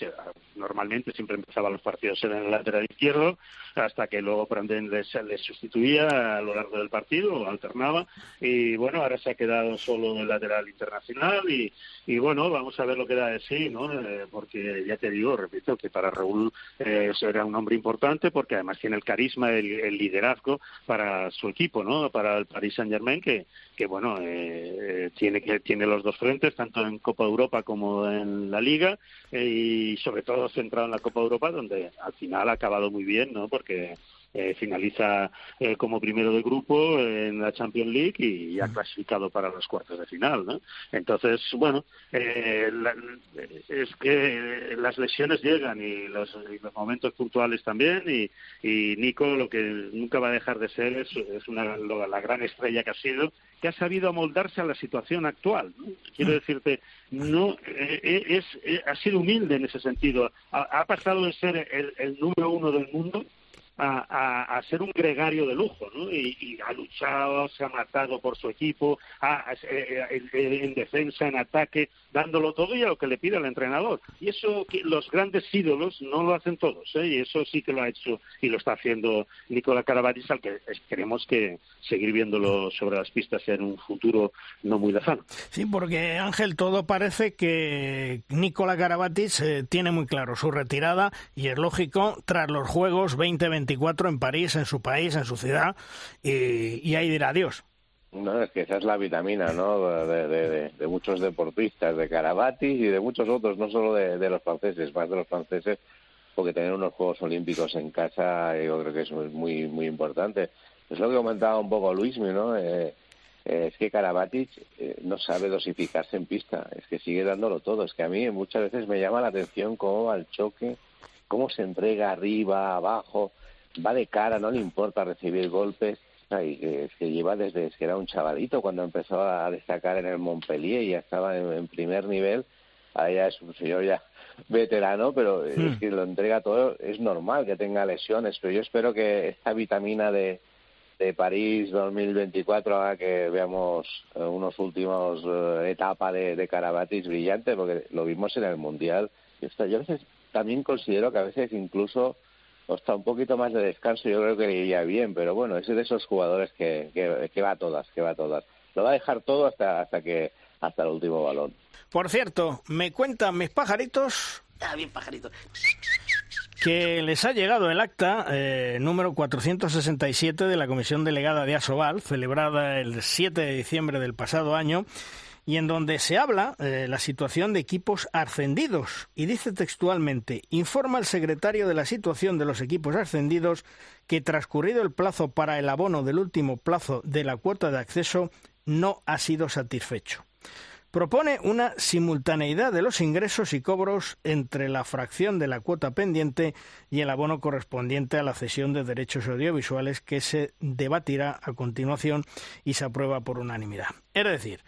normalmente siempre empezaba los partidos en el lateral izquierdo, hasta que luego Brandon les, sustituía a lo largo del partido, alternaba, y bueno, ahora se ha quedado solo el lateral internacional, y, bueno, vamos a ver lo que da de sí, ¿no? Eh, porque ya te digo, repito, que para Raúl eh, será un hombre importante, porque además tiene el carisma, el, el, liderazgo para su equipo, ¿no? Para el Paris Saint Germain, que, que bueno, eh, tiene, que, tiene los dos frentes, tanto en Copa Europa como en la Liga, y sobre todo centrado en la Copa Europa, donde al final ha acabado muy bien, ¿no? Porque eh, finaliza eh, como primero de grupo en la Champions League y, ha clasificado para los cuartos de final, ¿no? Entonces, bueno, eh, es que las lesiones llegan y los, momentos puntuales también y, y, Nico lo que nunca va a dejar de ser es, es una, la gran estrella que ha sido que ha sabido amoldarse a la situación actual. Quiero decirte, no es, ha sido humilde en ese sentido. Ha, pasado de ser el, número uno del mundo a, ser un gregario de lujo, ¿no? Y, ha luchado, se ha matado por su equipo, eh, eh, en defensa, en ataque, dándolo todo y a lo que le pide el entrenador. Y eso que los grandes ídolos no lo hacen todos, ¿eh? y eso sí que lo ha hecho y lo está haciendo Nicola Carabatis, al que queremos que seguir viéndolo sobre las pistas en un futuro no muy lejano. Sí, porque Ángel, todo parece que Nicola Carabatis eh, tiene muy claro su retirada y es lógico tras los Juegos 2024 en París, en su país, en su ciudad, y, y ahí dirá adiós. No, es que esa es la vitamina, ¿no? De, muchos deportistas, de Carabatis y de muchos otros, no solo de, los franceses, más de los franceses, porque tener unos Juegos Olímpicos en casa yo creo que es muy muy importante. Es lo que comentaba un poco Luis, ¿no? Eh, eh, es que Karabatic eh, no sabe dosificarse en pista, es que sigue dándolo todo. Es que a mí muchas veces me llama la atención cómo va el choque, cómo se entrega arriba, abajo, va de cara, no le importa recibir golpes y que, que, lleva desde que era un chavalito cuando empezó a destacar en el Montpellier y ya estaba en, primer nivel. Ahora ya es un señor ya veterano, pero es hmm. que lo entrega todo. Es normal que tenga lesiones, pero yo espero que esta vitamina de, de París 2024 haga que veamos eh, unos últimos eh, etapas de, de Carabatis brillantes, porque lo vimos en el Mundial. Yo, yo a veces también considero que a veces incluso hasta un poquito más de descanso yo creo que le iría bien, pero bueno, es de esos jugadores que, que, va a todas, que va a todas. Lo va a dejar todo hasta, hasta que hasta el último balón. Por cierto, me cuentan mis pajaritos. Ah, bien pajarito. que les ha llegado el acta eh, número 467 de la Comisión Delegada de Asobal, celebrada el 7 de diciembre del pasado año, y en donde se habla de la situación de equipos ascendidos. Y dice textualmente, informa el secretario de la situación de los equipos ascendidos que transcurrido el plazo para el abono del último plazo de la cuota de acceso no ha sido satisfecho propone una simultaneidad de los ingresos y cobros entre la fracción de la cuota pendiente y el abono correspondiente a la cesión de derechos audiovisuales que se debatirá a continuación y se aprueba por unanimidad. Es decir,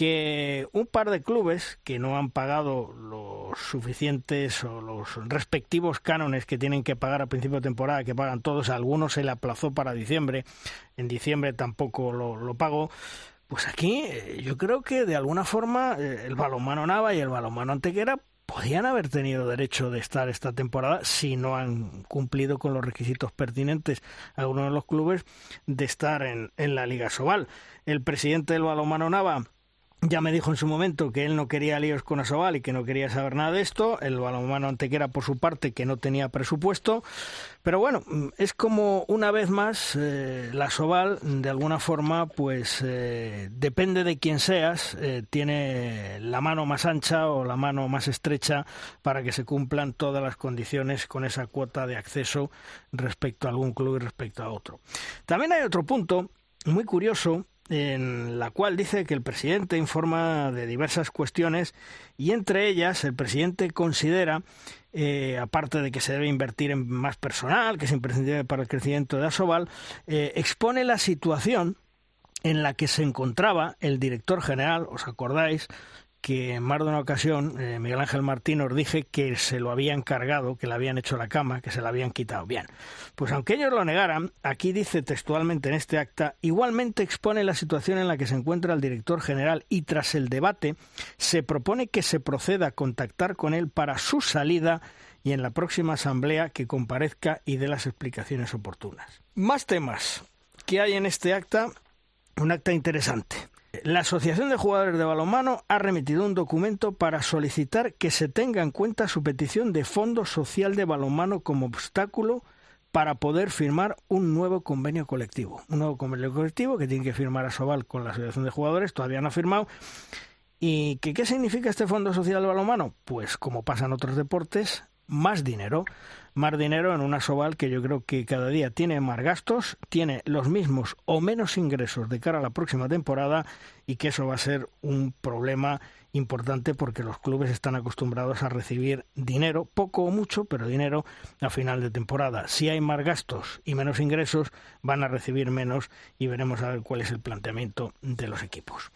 que un par de clubes que no han pagado los suficientes o los respectivos cánones que tienen que pagar a principio de temporada, que pagan todos, algunos se le aplazó para diciembre, en diciembre tampoco lo, lo pagó, pues aquí eh, yo creo que de alguna forma eh, el balonmano Nava y el balonmano Antequera podían haber tenido derecho de estar esta temporada si no han cumplido con los requisitos pertinentes algunos de los clubes de estar en, en la Liga Sobal. El presidente del balonmano Nava ya me dijo en su momento que él no quería líos con Asobal y que no quería saber nada de esto. El balonmano Antequera, por su parte, que no tenía presupuesto. Pero bueno, es como una vez más eh, la Asobal, de alguna forma, pues eh, depende de quién seas, eh, tiene la mano más ancha o la mano más estrecha para que se cumplan todas las condiciones con esa cuota de acceso respecto a algún club y respecto a otro. También hay otro punto muy curioso en la cual dice que el presidente informa de diversas cuestiones y entre ellas el presidente considera, eh, aparte de que se debe invertir en más personal, que es imprescindible para el crecimiento de Asobal, eh, expone la situación en la que se encontraba el director general, os acordáis, que en más de una ocasión eh, Miguel Ángel Martín os dije que se lo habían cargado, que le habían hecho la cama, que se la habían quitado. Bien, pues aunque ellos lo negaran, aquí dice textualmente en este acta, igualmente expone la situación en la que se encuentra el director general y tras el debate se propone que se proceda a contactar con él para su salida y en la próxima asamblea que comparezca y dé las explicaciones oportunas. Más temas que hay en este acta, un acta interesante. La Asociación de Jugadores de Balonmano ha remitido un documento para solicitar que se tenga en cuenta su petición de Fondo Social de Balonmano como obstáculo para poder firmar un nuevo convenio colectivo. Un nuevo convenio colectivo que tiene que firmar a Sobal con la Asociación de Jugadores, todavía no ha firmado. ¿Y qué significa este Fondo Social de Balonmano? Pues como pasa en otros deportes, más dinero más dinero en una Sobal que yo creo que cada día tiene más gastos, tiene los mismos o menos ingresos de cara a la próxima temporada y que eso va a ser un problema importante porque los clubes están acostumbrados a recibir dinero, poco o mucho, pero dinero a final de temporada. Si hay más gastos y menos ingresos, van a recibir menos y veremos a ver cuál es el planteamiento de los equipos.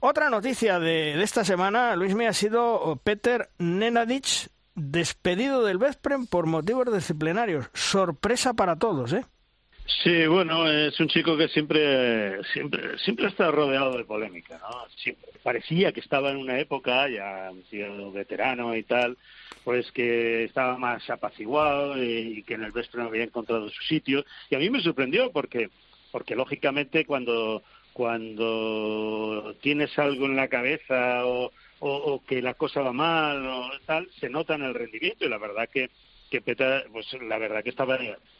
Otra noticia de, esta semana, Luis, me ha sido Peter Nenadic, despedido del Veszprem por motivos disciplinarios. Sorpresa para todos, ¿eh? Sí, bueno, es un chico que siempre, siempre, siempre está rodeado de polémica, ¿no? Siempre. Parecía que estaba en una época, ya un sido veterano y tal, pues que estaba más apaciguado y, que en el Veszprem había encontrado su sitio. Y a mí me sorprendió porque, porque lógicamente cuando, cuando tienes algo en la cabeza o, o, que la cosa va mal o tal, se nota en el rendimiento. Y la verdad que que Peta, pues la verdad que estaba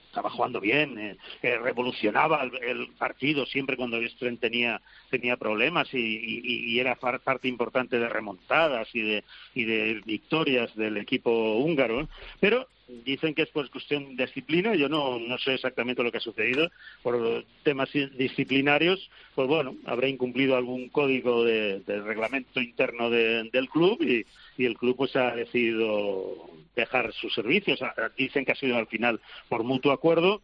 estaba jugando bien, eh, eh, revolucionaba el, partido siempre cuando Westren tenía tenía problemas y, y, era parte importante de remontadas y de y de victorias del equipo húngaro, pero dicen que es por cuestión de disciplina, yo no, no sé exactamente lo que ha sucedido, por temas disciplinarios, pues bueno, habrá incumplido algún código de, reglamento interno del club y, y, el club pues ha decidido dejar sus servicios, dicen que ha sido al final por mutuo acuerdo,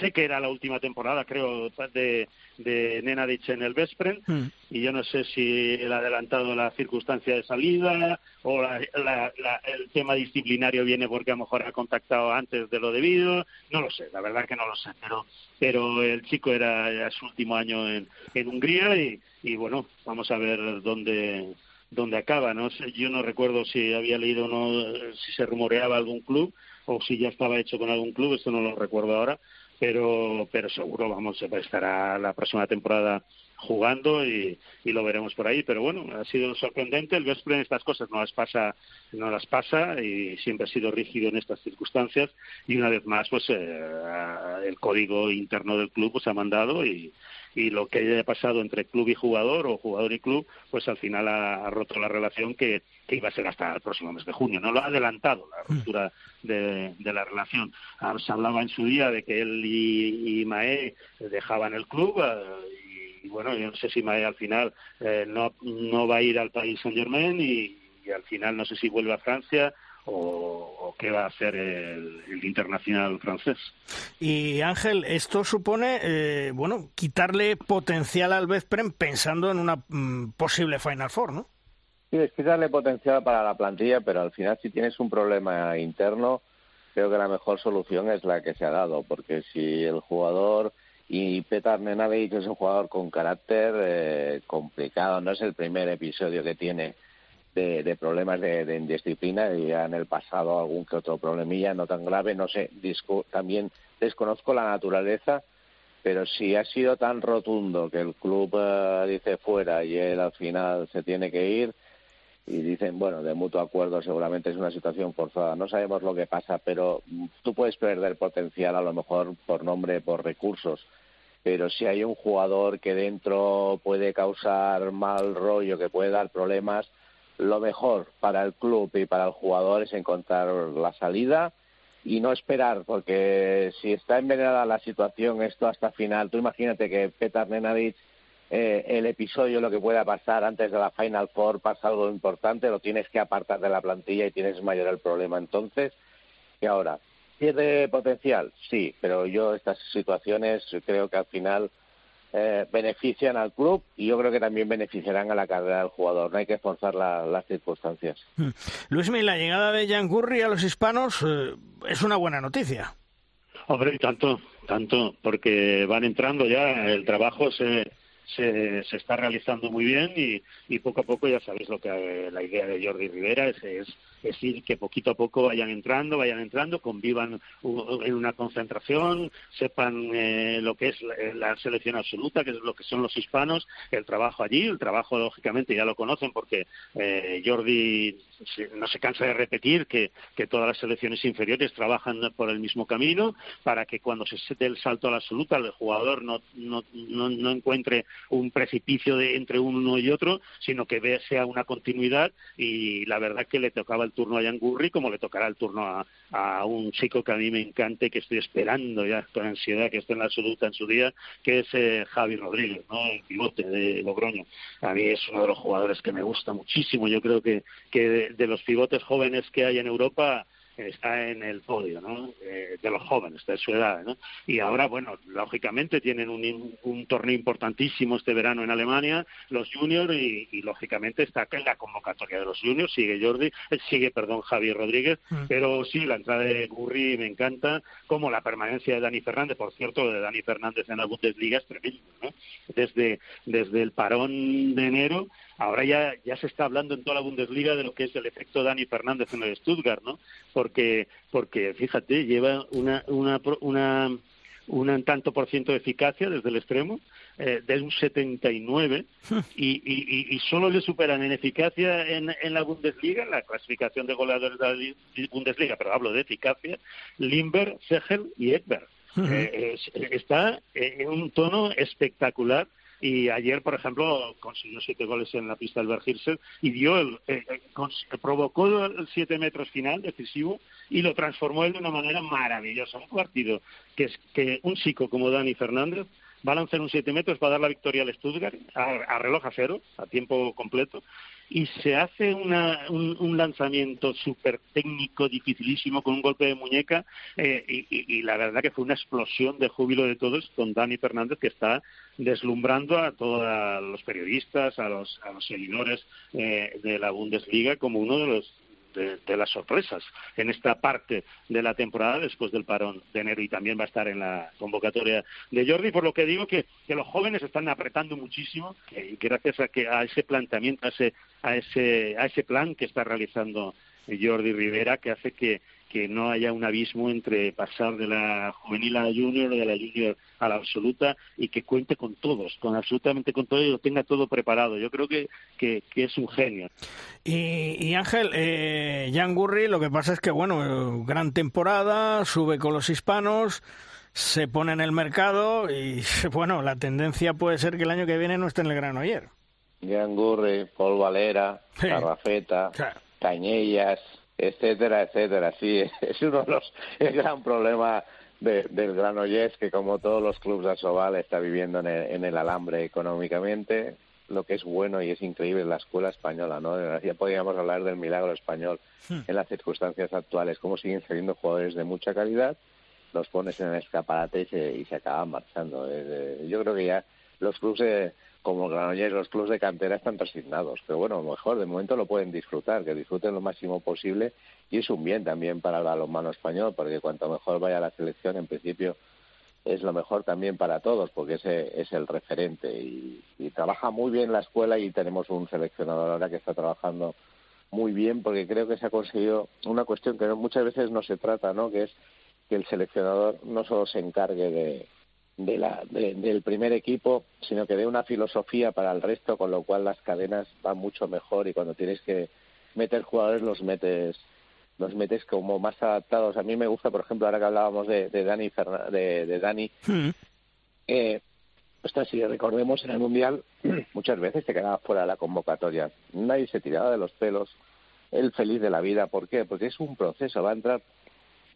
sé que era la última temporada, creo, de, de Nenadic en el Vespren, hmm. y yo no sé si ha adelantado la circunstancia de salida o el tema disciplinario viene porque a lo mejor ha contactado antes de lo debido, no lo sé, la verdad que no lo sé, pero, pero el chico era, su último año en, en Hungría y, y bueno, vamos a ver dónde dónde acaba, ¿no? Yo no recuerdo si había leído o no, si se rumoreaba algún club o si ya estaba hecho con algún club, esto no lo recuerdo ahora, pero, pero seguro, vamos, estará la próxima temporada jugando y, lo veremos por ahí. Pero bueno, ha sido sorprendente. El Vespre en estas cosas no las pasa, no las pasa y siempre ha sido rígido en estas circunstancias. Y una vez más, pues eh, el código interno del club pues ha mandado y, y lo que haya pasado entre club y jugador o jugador y club, pues al final ha, roto la relación que, que, iba a ser hasta el próximo mes de junio. No lo ha adelantado la ruptura de, de la relación. Ah, se hablaba en su día de que él y, y Mae dejaban el club. Eh, y bueno, yo no sé si Mae al final eh, no, no va a ir al país Saint Germain y, y al final no sé si vuelve a Francia o, qué va a hacer el, internacional francés. Y Ángel, esto supone, eh, bueno, quitarle potencial al Veszprem pensando en una mm, posible Final Four, ¿no? Sí, es quitarle potencial para la plantilla, pero al final si tienes un problema interno, creo que la mejor solución es la que se ha dado, porque si el jugador y Petar Nenadevich es un jugador con carácter eh, complicado, no es el primer episodio que tiene de, problemas de, indisciplina y ya en el pasado algún que otro problemilla, no tan grave, no sé, también desconozco la naturaleza, pero si ha sido tan rotundo que el club eh, dice fuera y él al final se tiene que ir y dicen, bueno, de mutuo acuerdo seguramente es una situación forzada, no sabemos lo que pasa, pero tú puedes perder potencial a lo mejor por nombre, por recursos, pero si hay un jugador que dentro puede causar mal rollo, que puede dar problemas, lo mejor para el club y para el jugador es encontrar la salida y no esperar, porque si está envenenada la situación, esto hasta final, tú imagínate que Petar Nenadic, eh, el episodio, lo que pueda pasar antes de la Final Four, pasa algo importante, lo tienes que apartar de la plantilla y tienes mayor el problema. Entonces, ¿qué ahora? ¿Pierde potencial? Sí, pero yo estas situaciones creo que al final eh, benefician al club y yo creo que también beneficiarán a la carrera del jugador. No hay que forzar las circunstancias. Hmm. Luis, la llegada de Jan Gurri a los hispanos eh, es una buena noticia. Hombre, tanto, tanto, porque van entrando ya, el trabajo se, se, se está realizando muy bien y, poco a poco ya sabéis lo que la idea de Jordi Rivera es, es es decir, que poquito a poco vayan entrando, vayan entrando, convivan en una concentración, sepan eh, lo que es la selección absoluta, que es lo que son los hispanos, el trabajo allí, el trabajo lógicamente ya lo conocen porque eh, Jordi no se cansa de repetir que, que, todas las selecciones inferiores trabajan por el mismo camino para que cuando se dé el salto a la absoluta el jugador no, no, no, encuentre un precipicio de, entre uno y otro, sino que sea una continuidad y la verdad que le tocaba el turno a Gurri como le tocará el turno a, a, un chico que a mí me encanta y que estoy esperando ya con ansiedad que esté en la absoluta en su día, que es eh, Javi Rodríguez, ¿no? el pivote de Logroño. A mí es uno de los jugadores que me gusta muchísimo. Yo creo que, que de los pivotes jóvenes que hay en Europa, está en el podio ¿no? Eh, de los jóvenes de su edad. ¿no? Y ahora, bueno, lógicamente tienen un, un, torneo importantísimo este verano en Alemania, los juniors, y, y, lógicamente está en la convocatoria de los juniors, sigue Jordi, eh, sigue, perdón, Javier Rodríguez, mm. pero sí, la entrada de Gurri me encanta, como la permanencia de Dani Fernández, por cierto, de Dani Fernández en la Bundesliga es tremendo, ¿no? Desde, desde el parón de enero ahora ya, ya se está hablando en toda la Bundesliga de lo que es el efecto Dani Fernández en el Stuttgart, ¿no? Porque, porque fíjate, lleva una, una, una, un tanto por ciento de eficacia desde el extremo, eh, de un 79, y, y, y, solo le superan en eficacia en, en la Bundesliga, en la clasificación de goleadores de la Bundesliga, pero hablo de eficacia, Limber, Segel y Ekberg. Eh, está en un tono espectacular y ayer, por ejemplo, consiguió siete goles en la pista del Bergirsen y dio el, eh, eh, provocó el siete metros final decisivo y lo transformó él de una manera maravillosa. Un partido que es que un chico como Dani Fernández va a lanzar un siete metros para dar la victoria al Stuttgart a, a reloj a cero, a tiempo completo, y se hace una, un, un, lanzamiento súper técnico, dificilísimo, con un golpe de muñeca, eh, y, y, la verdad que fue una explosión de júbilo de todos con Dani Fernández, que está deslumbrando a todos los periodistas, a los, a los seguidores eh, de la Bundesliga como uno de los de, las sorpresas en esta parte de la temporada después del parón de enero y también va a estar en la convocatoria de Jordi, por lo que digo que, que los jóvenes están apretando muchísimo y gracias a que a ese planteamiento, a ese, a ese, a ese plan que está realizando Jordi Rivera, que hace que, que no haya un abismo entre pasar de la juvenil a la junior o de la junior a la absoluta y que cuente con todos, con absolutamente con todo y lo tenga todo preparado. Yo creo que, que, es un genio. Y, Ángel, eh, Jan Gurri, lo que pasa es que, bueno, gran temporada, sube con los hispanos se pone en el mercado y bueno, la tendencia puede ser que el año que viene no esté en el Granoller. Jan Gurri, Paul Valera, Carrafeta, Cañellas, etcétera, etcétera. Sí, es uno de los el gran problema de, del Granollers que como todos los clubes de Asobal está viviendo en el, en el, alambre económicamente lo que es bueno y es increíble la escuela española, ¿no? Ya podríamos hablar del milagro español hmm. en las circunstancias actuales, cómo siguen saliendo jugadores de mucha calidad los pones en el escaparate y se, y se acaban marchando. Eh, yo creo que ya los clubes como Granollers, los clubes de cantera están resignados, pero bueno, mejor de momento lo pueden disfrutar, que disfruten lo máximo posible. Y es un bien también para el balonmano español, porque cuanto mejor vaya la selección, en principio es lo mejor también para todos, porque ese es el referente. Y, y trabaja muy bien la escuela y tenemos un seleccionador ahora que está trabajando muy bien, porque creo que se ha conseguido una cuestión que muchas veces no se trata, ¿no? Que es que el seleccionador no solo se encargue de, de la, del primer equipo, sino que dé una filosofía para el resto, con lo cual las cadenas van mucho mejor y cuando tienes que meter jugadores los metes los metes como más adaptados. A mí me gusta, por ejemplo, ahora que hablábamos de, de Dani, de, de Dani hmm. eh, si recordemos en el Mundial, muchas veces se quedaba fuera de la convocatoria. Nadie se tiraba de los pelos. Él feliz de la vida. ¿Por qué? Porque es un proceso. Va a entrar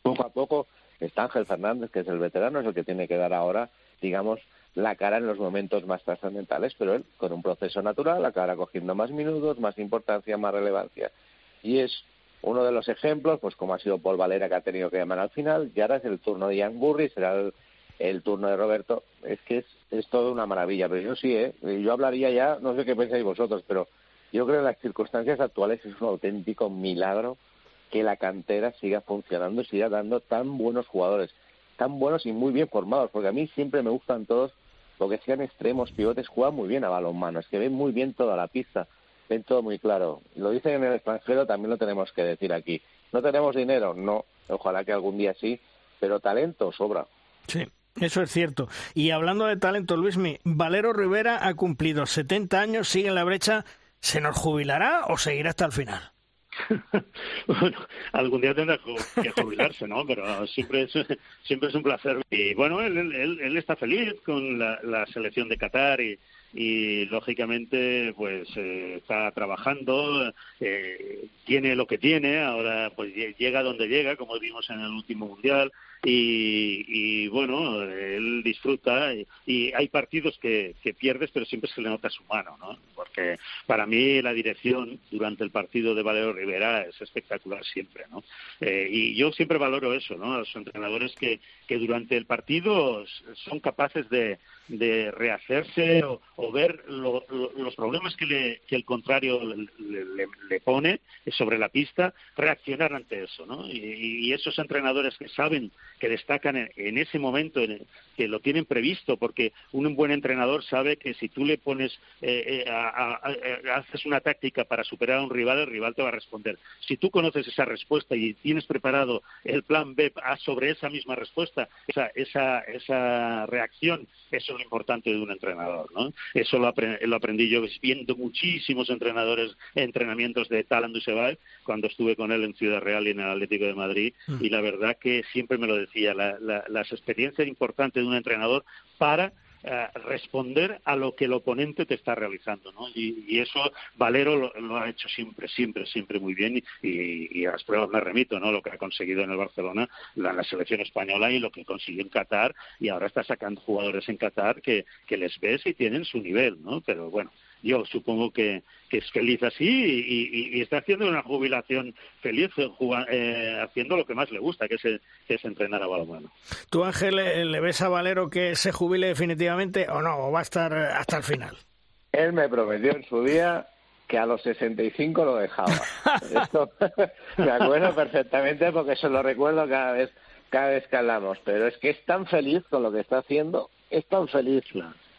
poco a poco Está Ángel Fernández, que es el veterano, es el que tiene que dar ahora, digamos, la cara en los momentos más trascendentales, pero él, con un proceso natural, la cara cogiendo más minutos, más importancia, más relevancia. Y es uno de los ejemplos, pues como ha sido Paul Valera, que ha tenido que llamar al final, y ahora es el turno de Ian Burry, será el, turno de Roberto. Es que es, es todo una maravilla, pero yo sí, ¿eh? yo hablaría ya, no sé qué pensáis vosotros, pero yo creo que en las circunstancias actuales es un auténtico milagro que la cantera siga funcionando y siga dando tan buenos jugadores, tan buenos y muy bien formados, porque a mí siempre me gustan todos, porque sean extremos, pivotes, juegan muy bien a balonmano, es que ven muy bien toda la pista, ven todo muy claro. Lo dicen en el extranjero, también lo tenemos que decir aquí. ¿No tenemos dinero? No, ojalá que algún día sí, pero talento sobra. Sí. Eso es cierto. Y hablando de talento, Luismi, Valero Rivera ha cumplido 70 años, sigue en la brecha. ¿Se nos jubilará o seguirá hasta el final? bueno, algún día tendrá que jubilarse, ¿no? Pero siempre es, siempre es un placer. Y bueno, él, él, está feliz con la, la selección de Qatar y, y lógicamente pues eh, está trabajando eh, tiene lo que tiene ahora pues llega donde llega como vimos en el último mundial y, y bueno él disfruta y, hay partidos que, que, pierdes pero siempre se le nota su mano no porque para mí la dirección durante el partido de Valero Rivera es espectacular siempre no eh, y yo siempre valoro eso no los entrenadores que que durante el partido son capaces de, de rehacerse o, o ver los problemas que, le, que el contrario le, le, pone sobre la pista, reaccionar ante eso, ¿no? Y, esos entrenadores que saben, que destacan en, ese momento, en, que lo tienen previsto, porque un buen entrenador sabe que si tú le pones, eh, eh, haces una táctica para superar a un rival, el rival te va a responder. Si tú conoces esa respuesta y tienes preparado el plan B sobre esa misma respuesta, esa, esa, esa reacción, eso es lo importante de un entrenador, ¿no? Eso lo, aprendí yo viendo muchísimos entrenadores, entrenamientos de Talan Dusebay, cuando estuve con él en Ciudad Real y en el Atlético de Madrid, mm. y la verdad que siempre me lo decía, las experiencias importantes un entrenador para eh, responder a lo que el oponente te está realizando, ¿no? Y, eso Valero lo, ha hecho siempre, siempre, siempre muy bien y, a las pruebas me remito, ¿no? Lo que ha conseguido en el Barcelona, la, la, selección española y lo que consiguió en Qatar y ahora está sacando jugadores en Qatar que, que les ves y tienen su nivel, ¿no? Pero bueno, yo supongo que, es feliz así y, está haciendo una jubilación feliz, eh, eh, haciendo lo que más le gusta, que es, que es entrenar a balonmano. ¿Tú, Ángel, le, ves a Valero que se jubile definitivamente o no? ¿O va a estar hasta el final? Él me prometió en su día que a los 65 lo dejaba. Esto me acuerdo perfectamente porque eso lo recuerdo cada vez, cada vez que hablamos. Pero es que es tan feliz con lo que está haciendo, es tan feliz.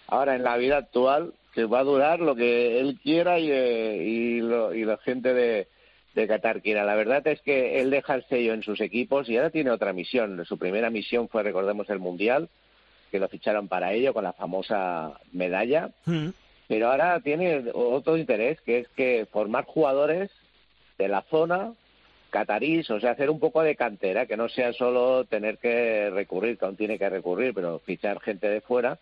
Ahora, en la vida actual, que va a durar lo que él quiera y, eh, y, lo, y la gente de, de Qatar quiera. La verdad es que él deja el sello en sus equipos y ahora tiene otra misión. Su primera misión fue, recordemos, el Mundial, que lo ficharon para ello con la famosa medalla. Mm. Pero ahora tiene otro interés, que es que formar jugadores de la zona catarís, o sea, hacer un poco de cantera, que no sea solo tener que recurrir, que aún tiene que recurrir, pero fichar gente de fuera,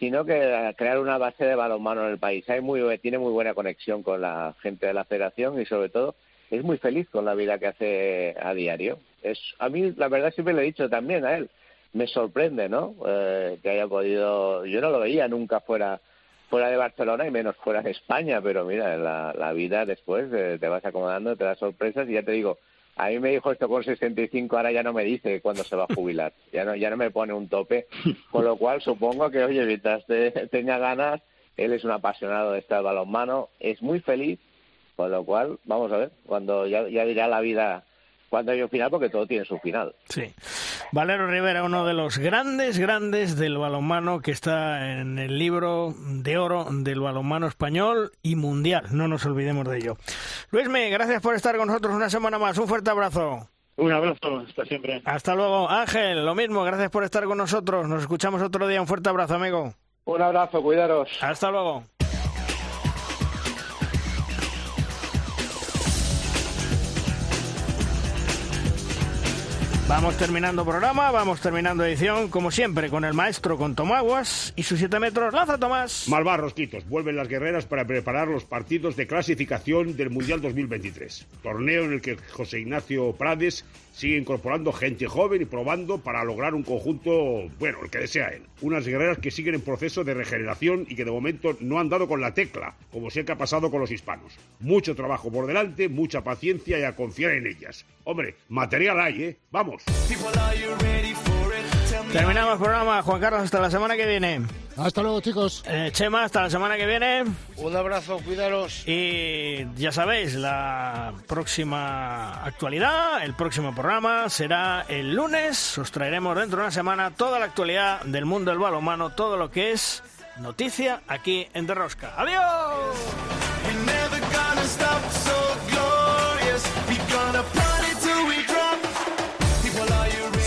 sino que crear una base de balonmano en el país. Hay muy, tiene muy buena conexión con la gente de la federación y sobre todo es muy feliz con la vida que hace a diario. A mí, la verdad, siempre le he dicho también a él, me sorprende, ¿no? Eh, que haya podido, yo no lo veía nunca fuera fuera de Barcelona y menos fuera de España, pero mira, la, la vida después eh, te vas acomodando, te da sorpresas y ya te digo, a mí me dijo esto con 65, ahora ya no me dice cuándo se va a jubilar, ya no ya no me pone un tope, con lo cual supongo que, oye, mientras te, tenga ganas, él es un apasionado de este balonmano, es muy feliz, con lo cual, vamos a ver, cuando ya, ya dirá la vida cuando hay un final, porque todo tiene su final. Sí. Valero Rivera, uno de los grandes, grandes del balonmano que está en el libro de oro del balonmano español y mundial. No nos olvidemos de ello. Luisme, gracias por estar con nosotros una semana más. Un fuerte abrazo. Un abrazo, hasta siempre. Hasta luego. Ángel, lo mismo, gracias por estar con nosotros. Nos escuchamos otro día. Un fuerte abrazo, amigo. Un abrazo, cuidaros. Hasta luego. Vamos terminando programa, vamos terminando edición, como siempre, con el maestro con Tomaguas y sus 7 metros. ¡Lanza, Tomás! Malvar, Rosquitos. Vuelven las guerreras para preparar los partidos de clasificación del Mundial 2023. Torneo en el que José Ignacio Prades sigue incorporando gente joven y probando para lograr un conjunto, bueno, el que desea él. Unas guerreras que siguen en proceso de regeneración y que de momento no han dado con la tecla, como que ha pasado con los hispanos. Mucho trabajo por delante, mucha paciencia y a confiar en ellas. Hombre, material hay, ¿eh? Vamos. Terminamos el programa, Juan Carlos, hasta la semana que viene. Hasta luego, chicos. Eh, Chema, hasta la semana que viene. Un abrazo, cuidaros. Y ya sabéis, la próxima actualidad, el próximo programa será el lunes. Os traeremos dentro de una semana toda la actualidad del mundo del balonmano, todo lo que es noticia aquí en The Rosca. ¡Adiós!